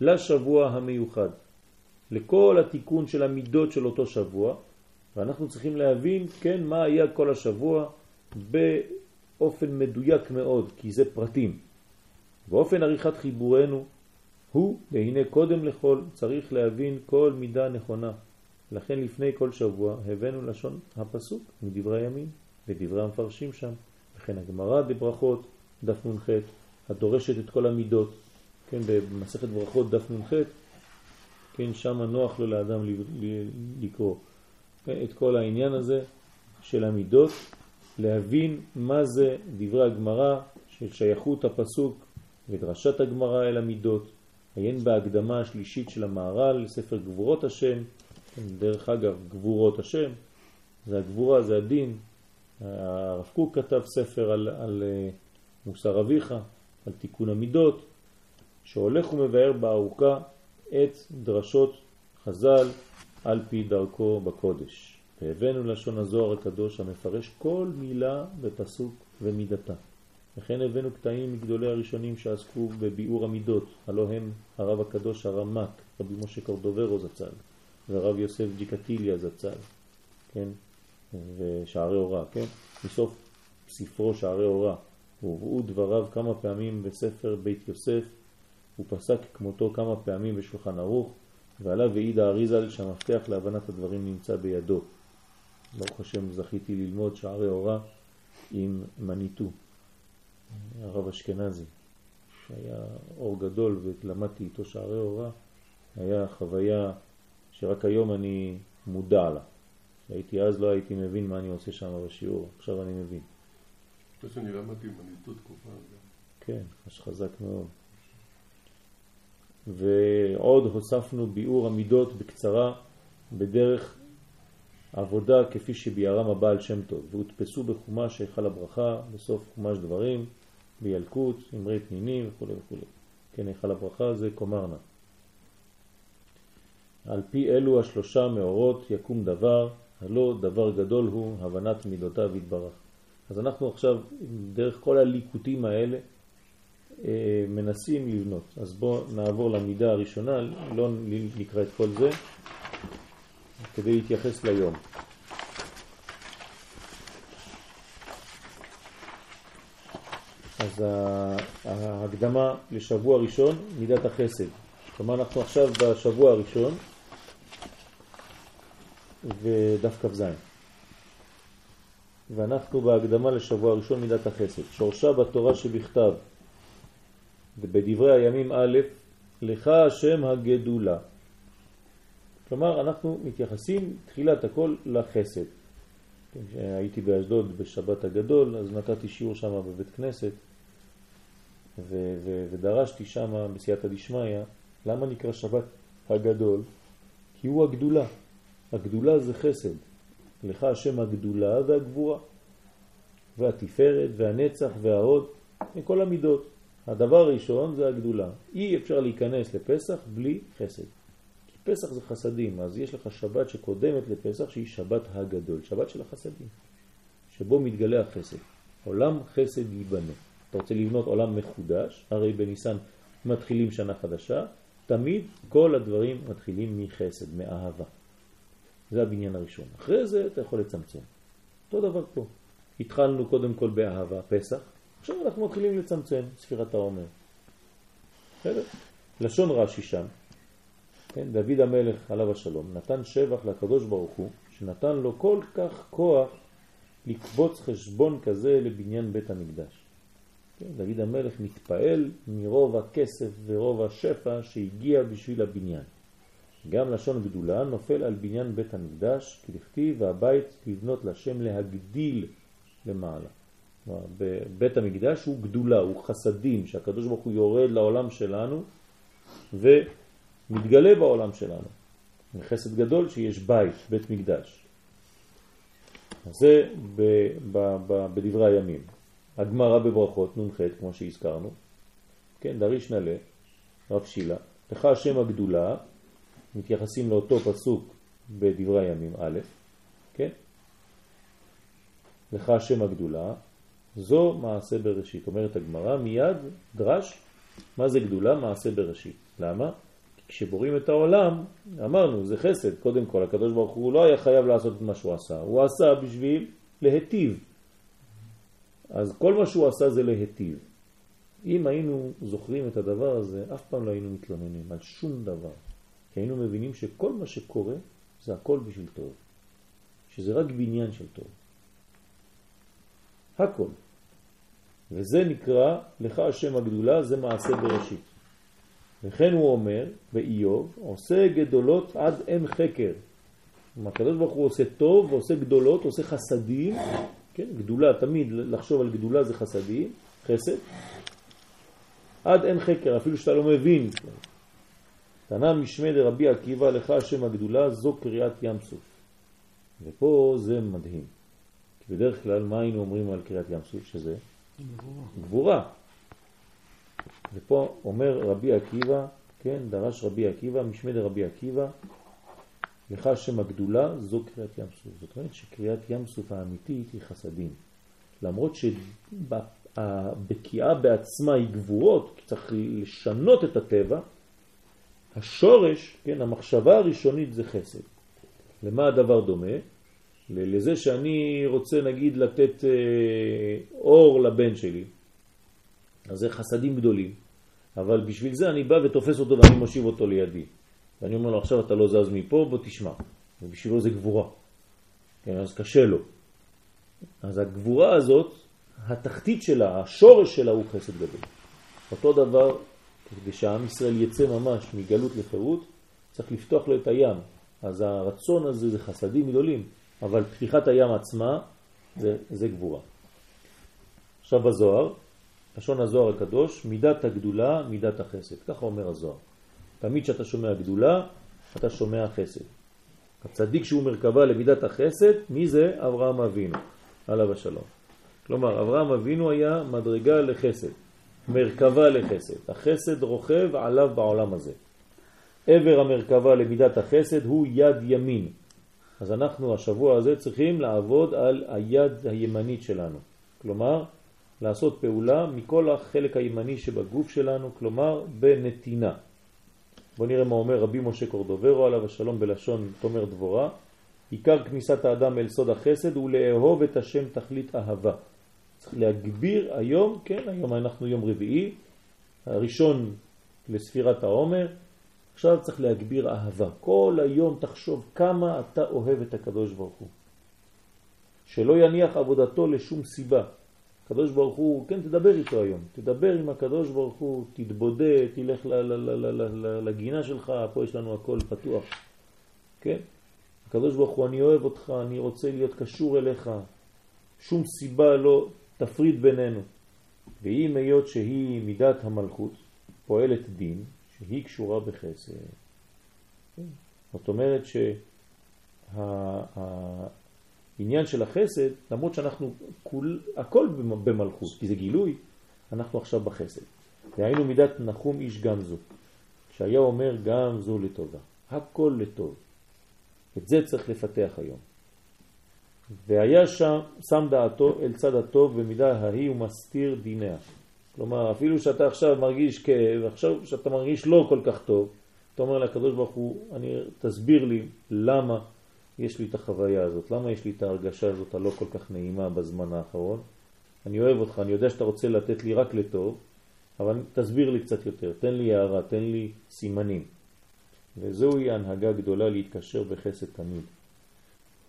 לשבוע המיוחד, לכל התיקון של המידות של אותו שבוע, ואנחנו צריכים להבין, כן, מה היה כל השבוע באופן מדויק מאוד, כי זה פרטים. באופן עריכת חיבורנו הוא, והנה קודם לכל, צריך להבין כל מידה נכונה. לכן לפני כל שבוע הבאנו לשון הפסוק מדברי הימים ודברי המפרשים שם. וכן הגמרא בברכות, דף נ"ח, הדורשת את כל המידות, כן, במסכת ברכות דף נ"ח, כן, שם נוח לו לאדם לקרוא. את כל העניין הזה של המידות, להבין מה זה דברי הגמרא של שייכות הפסוק ודרשת הגמרא אל המידות, עיין בהקדמה השלישית של המהר"ל לספר גבורות השם, כן, דרך אגב, גבורות השם, זה הגבורה, זה הדין, הרב קוק כתב ספר על, על אה, מוסר אביך, על תיקון המידות, שהולך ומבאר בארוכה את דרשות חז"ל על פי דרכו בקודש. והבאנו לשון הזוהר הקדוש המפרש כל מילה בפסוק ומידתה. וכן הבאנו קטעים מגדולי הראשונים שעסקו בביאור המידות, הלא הם הרב הקדוש הרמק, רבי משה קורדוברו זצ"ל, ורב יוסף ג'יקטיליה זצ"ל, כן? ושערי אורה, כן? מסוף ספרו שערי אורה. הובאו דבריו כמה פעמים בספר בית יוסף, הוא פסק כמותו כמה פעמים בשולחן ערוך, ועליו העיד האריזל שהמפתח להבנת הדברים נמצא בידו. ברוך השם זכיתי ללמוד שערי אורה עם מניטו, הרב אשכנזי, שהיה אור גדול ולמדתי איתו שערי אורה, היה חוויה שרק היום אני מודע לה. הייתי אז, לא הייתי מבין מה אני עושה שם בשיעור, עכשיו אני מבין. זה שאני למדתי מניטות תקופה. כן, חזק מאוד. ועוד הוספנו ביאור המידות בקצרה בדרך עבודה כפי שביארם הבעל שם טוב, והודפסו בחומש היכל הברכה, בסוף חומש דברים, בילקוט, אמרי פנינים וכו' וכו'. כן, היכל הברכה זה קומרנה. על פי אלו השלושה מאורות יקום דבר, הלא דבר גדול הוא הבנת מידותיו יתברך. אז אנחנו עכשיו, דרך כל הליקוטים האלה, מנסים לבנות. אז בואו נעבור למידה הראשונה, לא נקרא את כל זה, כדי להתייחס ליום. אז ההקדמה לשבוע ראשון, מידת החסד. כלומר, אנחנו עכשיו בשבוע הראשון, ודף כ"ז. ואנחנו בהקדמה לשבוע הראשון מידת החסד. שורשה בתורה שבכתב, ובדברי הימים א', לך השם הגדולה. כלומר, אנחנו מתייחסים תחילת הכל לחסד. הייתי באשדוד בשבת הגדול, אז נתתי שיעור שם בבית כנסת, ו- ו- ודרשתי שם בסייעתא דשמיא, למה נקרא שבת הגדול? כי הוא הגדולה. הגדולה זה חסד. לך השם הגדולה והגבורה, והתפארת והנצח וההוד, כל המידות. הדבר הראשון זה הגדולה. אי אפשר להיכנס לפסח בלי חסד. כי פסח זה חסדים, אז יש לך שבת שקודמת לפסח שהיא שבת הגדול, שבת של החסדים, שבו מתגלה החסד. עולם חסד ייבנה. אתה רוצה לבנות עולם מחודש, הרי בניסן מתחילים שנה חדשה, תמיד כל הדברים מתחילים מחסד, מאהבה. זה הבניין הראשון. אחרי זה אתה יכול לצמצם. אותו דבר פה. התחלנו קודם כל באהבה, פסח, עכשיו אנחנו מתחילים לצמצם, ספירת העומר. בסדר? לשון רש"י שם, כן, דוד המלך עליו השלום נתן שבח לקדוש ברוך הוא, שנתן לו כל כך כוח לקבוץ חשבון כזה לבניין בית המקדש. כן, דוד המלך מתפעל מרוב הכסף ורוב השפע שהגיע בשביל הבניין. גם לשון גדולה נופל על בניין בית המקדש, כדכתיב והבית לבנות לשם להגדיל למעלה. בית המקדש הוא גדולה, הוא חסדים, שהקדוש ברוך הוא יורד לעולם שלנו ומתגלה בעולם שלנו. חסד גדול שיש בית, בית מקדש. זה ב, ב, ב, בדברי הימים. הגמרא בברכות, נ"ח, כמו שהזכרנו, כן, דריש נלה, רב שילה, לך השם הגדולה, מתייחסים לאותו פסוק בדברי הימים א', כן? לך השם הגדולה, זו מעשה בראשית. אומרת הגמרא מיד, דרש, מה זה גדולה? מעשה בראשית. למה? כי כשבורים את העולם, אמרנו, זה חסד. קודם כל, הקדוש ברוך הוא לא היה חייב לעשות את מה שהוא עשה. הוא עשה בשביל להטיב. אז כל מה שהוא עשה זה להטיב. אם היינו זוכרים את הדבר הזה, אף פעם לא היינו מתלוננים על שום דבר. כי היינו מבינים שכל מה שקורה זה הכל בשביל טוב. שזה רק בניין של טוב. הכל. וזה נקרא, לך השם הגדולה, זה מעשה בראשית. וכן הוא אומר באיוב, עושה גדולות עד אין חקר. הקדוש ברוך הוא עושה טוב ועושה גדולות, עושה חסדים, כן, גדולה, תמיד לחשוב על גדולה זה חסדים, חסד, עד אין חקר, אפילו שאתה לא מבין. תנא משמי דרבי עקיבא, לך השם הגדולה, זו קריאת ים סוף. ופה זה מדהים. בדרך כלל מה היינו אומרים על קריאת ים סוף? שזה? גבורה. גבורה. ופה אומר רבי עקיבא, כן, דרש רבי עקיבא, משמי דרבי עקיבא, לך השם הגדולה, זו קריאת ים סוף. זאת אומרת שקריאת ים סוף האמיתית היא חסדים. למרות שהבקיעה בעצמה היא גבורות, כי צריך לשנות את הטבע, השורש, כן, המחשבה הראשונית זה חסד. למה הדבר דומה? לזה שאני רוצה נגיד לתת אה, אור לבן שלי, אז זה חסדים גדולים, אבל בשביל זה אני בא ותופס אותו ואני מושיב אותו לידי. ואני אומר לו עכשיו אתה לא זז מפה, בוא תשמע. ובשבילו זה גבורה. כן, אז קשה לו. אז הגבורה הזאת, התחתית שלה, השורש שלה הוא חסד גדול. אותו דבר, כדי שהעם ישראל יצא ממש מגלות לחירות, צריך לפתוח לו את הים. אז הרצון הזה זה חסדים גדולים, אבל פתיחת הים עצמה זה, זה גבורה. עכשיו בזוהר, לשון הזוהר הקדוש, מידת הגדולה, מידת החסד. ככה אומר הזוהר. תמיד כשאתה שומע גדולה, אתה שומע חסד. הצדיק שהוא מרכבה למידת החסד, מי זה? אברהם אבינו, עליו השלום. כלומר, אברהם אבינו היה מדרגה לחסד, מרכבה לחסד. החסד רוכב עליו בעולם הזה. עבר המרכבה למידת החסד הוא יד ימין. אז אנחנו השבוע הזה צריכים לעבוד על היד הימנית שלנו. כלומר, לעשות פעולה מכל החלק הימני שבגוף שלנו, כלומר בנתינה. בוא נראה מה אומר רבי משה קורדוברו עליו השלום בלשון תומר דבורה. עיקר כניסת האדם אל סוד החסד הוא לאהוב את השם תכלית אהבה. צריך להגביר היום, כן, היום אנחנו יום רביעי, הראשון לספירת העומר, עכשיו צריך להגביר אהבה. כל היום תחשוב כמה אתה אוהב את הקדוש ברוך הוא. שלא יניח עבודתו לשום סיבה. הקדוש ברוך הוא, כן, תדבר איתו היום. תדבר עם הקדוש ברוך הוא, תתבודד, תלך לגינה שלך, פה יש לנו הכל פתוח. כן? הקדוש ברוך הוא, אני אוהב אותך, אני רוצה להיות קשור אליך. שום סיבה לא תפריד בינינו. ואם היות שהיא מידת המלכות, פועלת דין, שהיא קשורה בחסד. זאת אומרת שהעניין של החסד, למרות שאנחנו כול, הכל במלכות, כי זה גילוי, אנחנו עכשיו בחסד. והיינו מידת נחום איש זו, שהיה אומר גם זו לטובה. הכל לטוב. את זה צריך לפתח היום. והיה שם, שם דעתו אל צד הטוב במידה ההיא ומסתיר דיניה. כלומר, אפילו שאתה עכשיו מרגיש כאב, עכשיו שאתה מרגיש לא כל כך טוב, אתה אומר לקדוש ברוך הוא, אני, תסביר לי למה יש לי את החוויה הזאת, למה יש לי את ההרגשה הזאת הלא כל כך נעימה בזמן האחרון. אני אוהב אותך, אני יודע שאתה רוצה לתת לי רק לטוב, אבל תסביר לי קצת יותר, תן לי הערה, תן לי סימנים. וזוהי הנהגה גדולה להתקשר בחסד תמיד.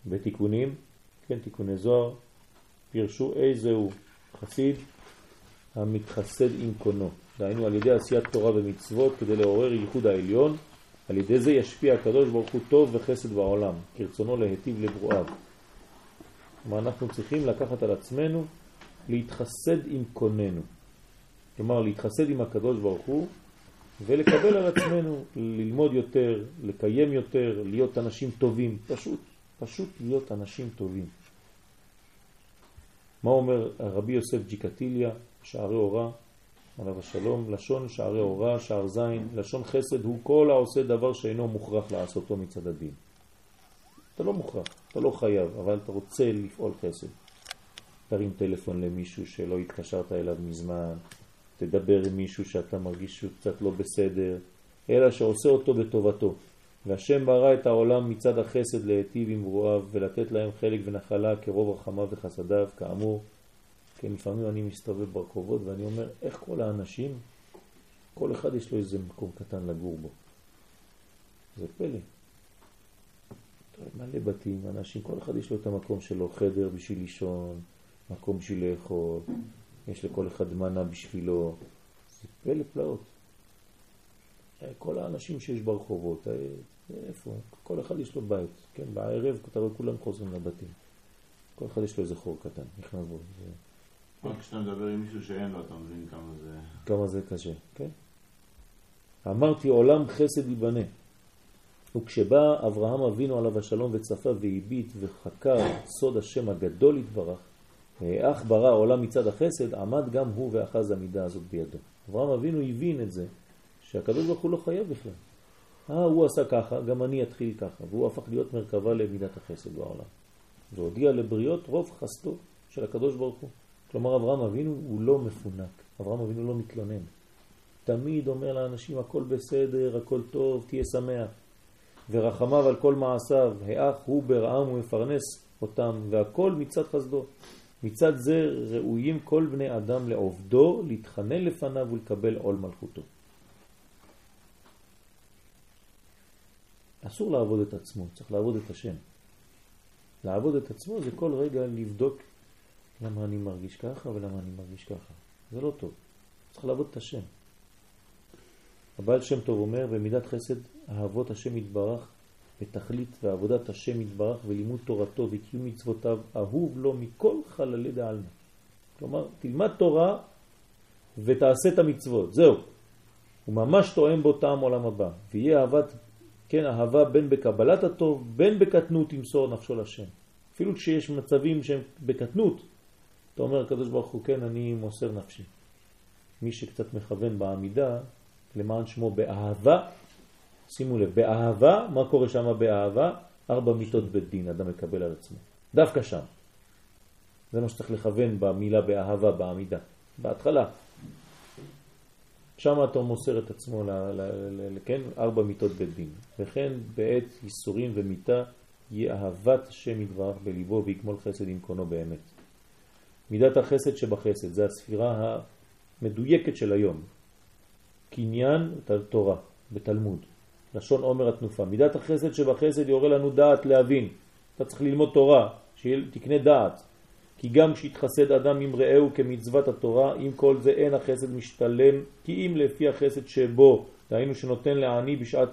בתיקונים, כן, תיקוני זוהר, פירשו איזהו חסיד המתחסד עם קונו. דהיינו על ידי עשיית תורה ומצוות כדי לעורר ייחוד העליון, על ידי זה ישפיע הקדוש ברוך הוא טוב וחסד בעולם, כרצונו להיטיב לברואיו. כלומר, אנחנו צריכים לקחת על עצמנו להתחסד עם קוננו. כלומר, להתחסד עם הקדוש ברוך הוא ולקבל על עצמנו, ללמוד יותר, לקיים יותר, להיות אנשים טובים, פשוט, פשוט להיות אנשים טובים. מה אומר רבי יוסף ג'יקטיליה, שערי אורה, עליו השלום, לשון שערי אורה, שער זין, לשון חסד הוא כל העושה דבר שאינו מוכרח לעשותו מצד הדין. אתה לא מוכרח, אתה לא חייב, אבל אתה רוצה לפעול חסד. תרים טלפון למישהו שלא התקשרת אליו מזמן, תדבר עם מישהו שאתה מרגיש שהוא קצת לא בסדר, אלא שעושה אותו בטובתו. והשם ברא את העולם מצד החסד להיטיב עם ברואיו ולתת להם חלק ונחלה כרוב רחמיו וחסדיו, כאמור. כן, לפעמים אני מסתובב ברחובות ואני אומר, איך כל האנשים, כל אחד יש לו איזה מקום קטן לגור בו. זה פלא. מלא בתים, אנשים, כל אחד יש לו את המקום שלו, חדר בשביל לישון, מקום בשביל לאכול, יש לכל אחד מנה בשבילו. זה פלא פלאות. כל האנשים שיש ברחובות, אה, איפה? כל אחד יש לו בית, כן? בערב אתה רואה כולם חוזרים לבתים. כל אחד יש לו איזה חור קטן, נכנס בו. זה... רק כשאתה מדבר עם מישהו שאין לו, אתה מבין כמה זה... כמה זה קשה, כן? אמרתי עולם חסד ייבנה. וכשבא אברהם אבינו עליו השלום וצפה והביט וחקר סוד השם הגדול התברך, אך ברא עולם מצד החסד, עמד גם הוא ואחז המידה הזאת בידו. אברהם אבינו הבין את זה, שהקדוש ברוך הוא לא חייב בכלל. אה, הוא עשה ככה, גם אני אתחיל ככה, והוא הפך להיות מרכבה למידת החסד בעולם. והודיע לבריות רוב חסדו של הקדוש ברוך הוא. כלומר, אברהם אבינו הוא לא מפונק, אברהם אבינו לא מתלונן. תמיד אומר לאנשים, הכל בסדר, הכל טוב, תהיה שמח. ורחמיו על כל מעשיו, האח הוא ברעם ומפרנס אותם, והכל מצד חסדו. מצד זה ראויים כל בני אדם לעובדו, להתחנן לפניו ולקבל עול מלכותו. אסור לעבוד את עצמו, צריך לעבוד את השם. לעבוד את עצמו זה כל רגע לבדוק למה אני מרגיש ככה ולמה אני מרגיש ככה. זה לא טוב. צריך לעבוד את השם. הבעל שם טוב אומר, במידת חסד אהבות השם יתברך בתכלית ועבודת השם יתברך ולימוד תורתו וקיום מצוותיו אהוב לו מכל חללי דעלמא. כלומר, תלמד תורה ותעשה את המצוות, זהו. הוא ממש תואם בו טעם עולם הבא, ויהיה אהבת, כן, אהבה בין בקבלת הטוב, בין בקטנות תמסור נפשו לשם. אפילו כשיש מצבים שהם בקטנות, אתה אומר, הקדוש ברוך הוא, כן, אני מוסר נפשי. מי שקצת מכוון בעמידה, למען שמו באהבה, שימו לב, באהבה, מה קורה שם באהבה? ארבע מיטות בית דין אדם מקבל על עצמו. דווקא שם. זה מה שצריך לכוון במילה באהבה, בעמידה. בהתחלה. שם אתה מוסר את עצמו, ל, ל, ל, כן, ארבע מיטות בית דין. וכן בעת ייסורים ומיטה יהיה אהבת השם יתברך בליבו ויגמול חסד עם קונו באמת. מידת החסד שבחסד, זה הספירה המדויקת של היום. קניין תורה בתלמוד. לשון עומר התנופה. מידת החסד שבחסד יורה לנו דעת להבין. אתה צריך ללמוד תורה, שתקנה דעת. כי גם כשהתחסד אדם עם רעהו כמצוות התורה, עם כל זה אין החסד משתלם, כי אם לפי החסד שבו, דהיינו שנותן לעני בשעת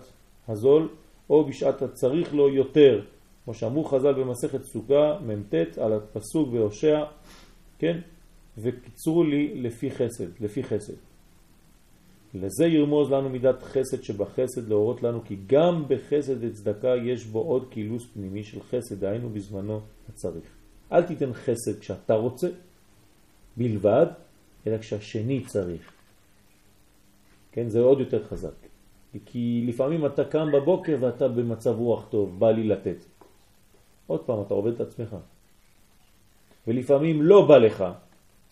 הזול, או בשעת הצריך לו יותר, כמו שאמרו חז"ל במסכת סוכה, מ"ט, על הפסוק בהושע, כן? וקיצרו לי לפי חסד, לפי חסד. לזה ירמוז לנו מידת חסד שבחסד להורות לנו כי גם בחסד וצדקה יש בו עוד קילוס פנימי של חסד, דהיינו בזמנו הצריך. אל תיתן חסד כשאתה רוצה בלבד, אלא כשהשני צריך. כן, זה עוד יותר חזק. כי לפעמים אתה קם בבוקר ואתה במצב רוח טוב, בא לי לתת. עוד פעם, אתה עובד את עצמך. ולפעמים לא בא לך,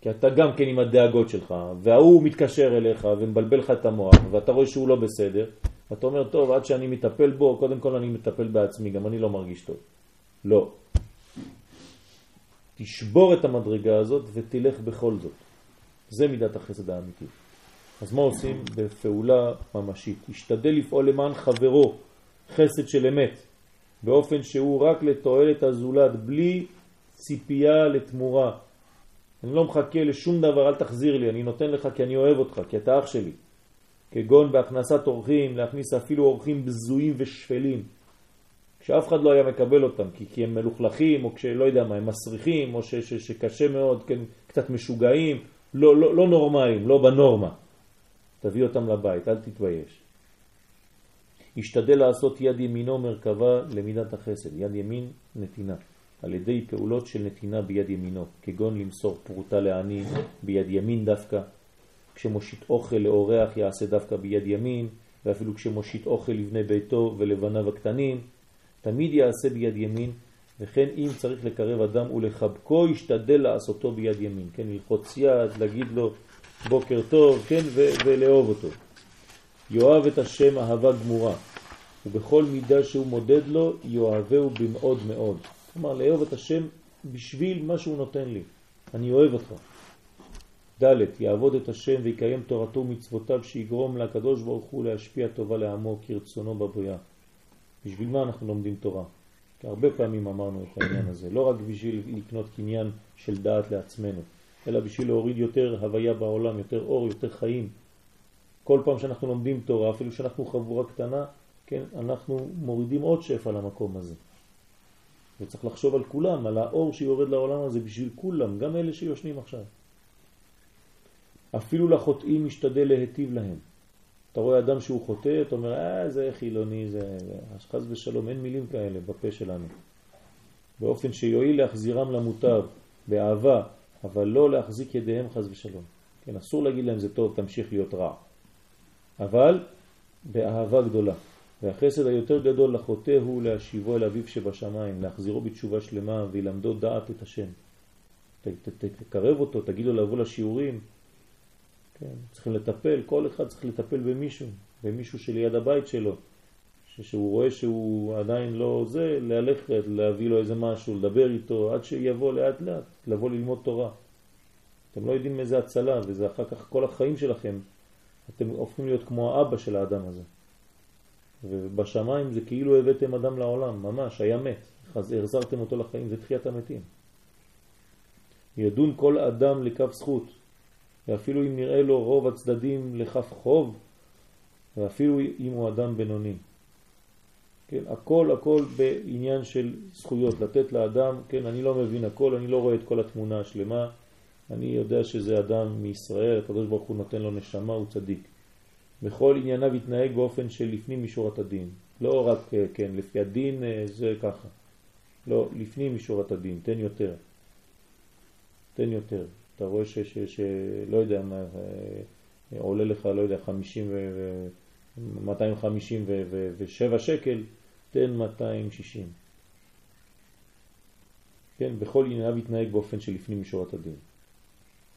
כי אתה גם כן עם הדאגות שלך, והוא מתקשר אליך ומבלבל לך את המוח, ואתה רואה שהוא לא בסדר, ואתה אומר, טוב, עד שאני מטפל בו, קודם כל אני מטפל בעצמי, גם אני לא מרגיש טוב. לא. תשבור את המדרגה הזאת ותלך בכל זאת. זה מידת החסד האמיתי. אז מה עושים? בפעולה ממשית. תשתדל לפעול למען חברו חסד של אמת, באופן שהוא רק לתועלת הזולת, בלי ציפייה לתמורה. אני לא מחכה לשום דבר, אל תחזיר לי, אני נותן לך כי אני אוהב אותך, כי אתה אח שלי. כגון בהכנסת אורחים, להכניס אפילו אורחים בזויים ושפלים, כשאף אחד לא היה מקבל אותם, כי, כי הם מלוכלכים, או כשלא יודע מה, הם מסריחים, או ש, ש, שקשה מאוד, כן, קצת משוגעים, לא, לא, לא נורמליים, לא בנורמה. תביא אותם לבית, אל תתבייש. השתדל לעשות יד ימינו מרכבה למידת החסד, יד ימין נתינה, על ידי פעולות של נתינה ביד ימינו, כגון למסור פרוטה לעני ביד ימין דווקא, כשמושיט אוכל לאורח יעשה דווקא ביד ימין, ואפילו כשמושיט אוכל לבני ביתו ולבניו הקטנים, תמיד יעשה ביד ימין, וכן אם צריך לקרב אדם ולחבקו, ישתדל לעשותו ביד ימין, כן, ללחוץ יד, להגיד לו בוקר טוב, כן, ולאהוב אותו. יאהב את השם אהבה גמורה, ובכל מידה שהוא מודד לו, יאהבהו במאוד מאוד. כלומר, לאהוב את השם בשביל מה שהוא נותן לי. אני אוהב אותך. ד' יעבוד את השם ויקיים תורתו ומצוותיו שיגרום לקדוש ברוך הוא להשפיע טובה לעמו כרצונו בבריאה. בשביל מה אנחנו לומדים תורה? כי הרבה פעמים אמרנו את העניין הזה, לא רק בשביל לקנות קניין של דעת לעצמנו, אלא בשביל להוריד יותר הוויה בעולם, יותר אור, יותר חיים. כל פעם שאנחנו לומדים תורה, אפילו שאנחנו חבורה קטנה, כן, אנחנו מורידים עוד שפע למקום הזה. וצריך לחשוב על כולם, על האור שיורד לעולם הזה בשביל כולם, גם אלה שיושנים עכשיו. אפילו לחוטאים משתדל להטיב להם. אתה רואה אדם שהוא חוטא, אתה אומר, אה, זה חילוני, זה... חס ושלום, אין מילים כאלה בפה שלנו. באופן שיועיל להחזירם למוטב, באהבה, אבל לא להחזיק ידיהם חס ושלום. כן, אסור להגיד להם זה טוב, תמשיך להיות רע. אבל באהבה גדולה. והחסד היותר גדול לחוטא הוא להשיבו אל אביו שבשמיים, להחזירו בתשובה שלמה וילמדו דעת את השם. תקרב אותו, תגיד לו לבוא לשיעורים, כן, צריכים לטפל, כל אחד צריך לטפל במישהו, במישהו שליד הבית שלו, שהוא רואה שהוא עדיין לא זה, ללכת, להביא לו איזה משהו, לדבר איתו, עד שיבוא לאט לאט, לבוא ללמוד תורה. אתם לא יודעים איזה הצלה, וזה אחר כך כל החיים שלכם, אתם הופכים להיות כמו האבא של האדם הזה. ובשמיים זה כאילו הבאתם אדם לעולם, ממש, היה מת, אז החזרתם אותו לחיים, זה תחיית המתים. ידון כל אדם לקו זכות, ואפילו אם נראה לו רוב הצדדים לכף חוב, ואפילו אם הוא אדם בינוני. כן, הכל הכל בעניין של זכויות, לתת לאדם, כן, אני לא מבין הכל, אני לא רואה את כל התמונה השלמה, אני יודע שזה אדם מישראל, הקדוש ברוך הוא נותן לו נשמה, הוא צדיק. בכל ענייניו יתנהג באופן של לפנים משורת הדין. לא רק, כן, לפי הדין אה, זה ככה. לא, לפנים משורת הדין, תן יותר. תן יותר. אתה רואה ש... ש, ש לא יודע מה, אה, עולה לך, לא יודע, 50 ו... 257 שקל, תן 260. כן, בכל ענייניו יתנהג באופן שלפנים משורת הדין.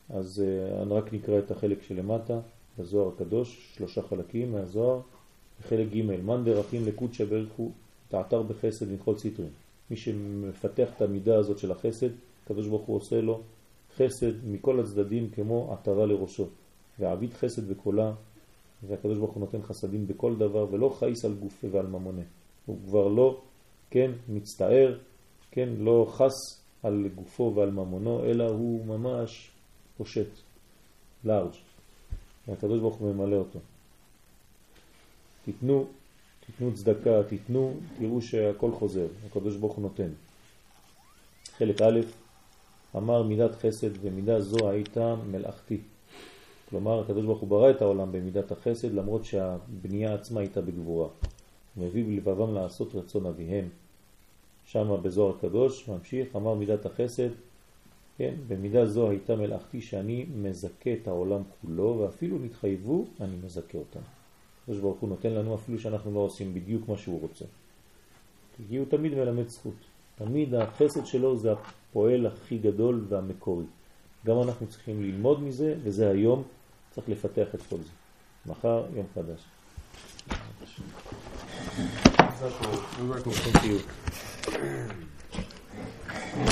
אז רק נקרא את החלק שלמטה, בזוהר הקדוש, שלושה חלקים מהזוהר, חלק ג' מן דרכים לקודשא ברך הוא תעתר בחסד לנחות ציטרין. מי שמפתח את המידה הזאת של החסד, הקדוש ברוך הוא עושה לו חסד מכל הצדדים כמו עטרה לראשו, ועביד חסד בקולה, והקדוש ברוך הוא נותן חסדים בכל דבר, ולא חייס על גופה ועל ממונה. הוא כבר לא, כן, מצטער, כן, לא חס על גופו ועל ממונו, אלא הוא ממש פושט, לארג'. והקדוש ברוך הוא ממלא אותו. תיתנו, תיתנו צדקה, תיתנו, תראו שהכל חוזר, הקדוש ברוך הוא נותן. חלק א', אמר מידת חסד ומידה זו הייתה מלאכתי. כלומר, הקדוש ברוך הוא ברא את העולם במידת החסד למרות שהבנייה עצמה הייתה בגבורה. מביא בלבבם לעשות רצון אביהם. שמה בזוהר הקדוש ממשיך, אמר מידת החסד, כן, במידה זו הייתה מלאכתי שאני מזכה את העולם כולו ואפילו נתחייבו, אני מזכה אותם. הקדוש ברוך הוא נותן לנו אפילו שאנחנו לא עושים בדיוק מה שהוא רוצה. כי הוא תמיד מלמד זכות. תמיד החסד שלו זה הפועל הכי גדול והמקורי. גם אנחנו צריכים ללמוד מזה, וזה היום, צריך לפתח את כל זה. מחר יום חדש. Thank you.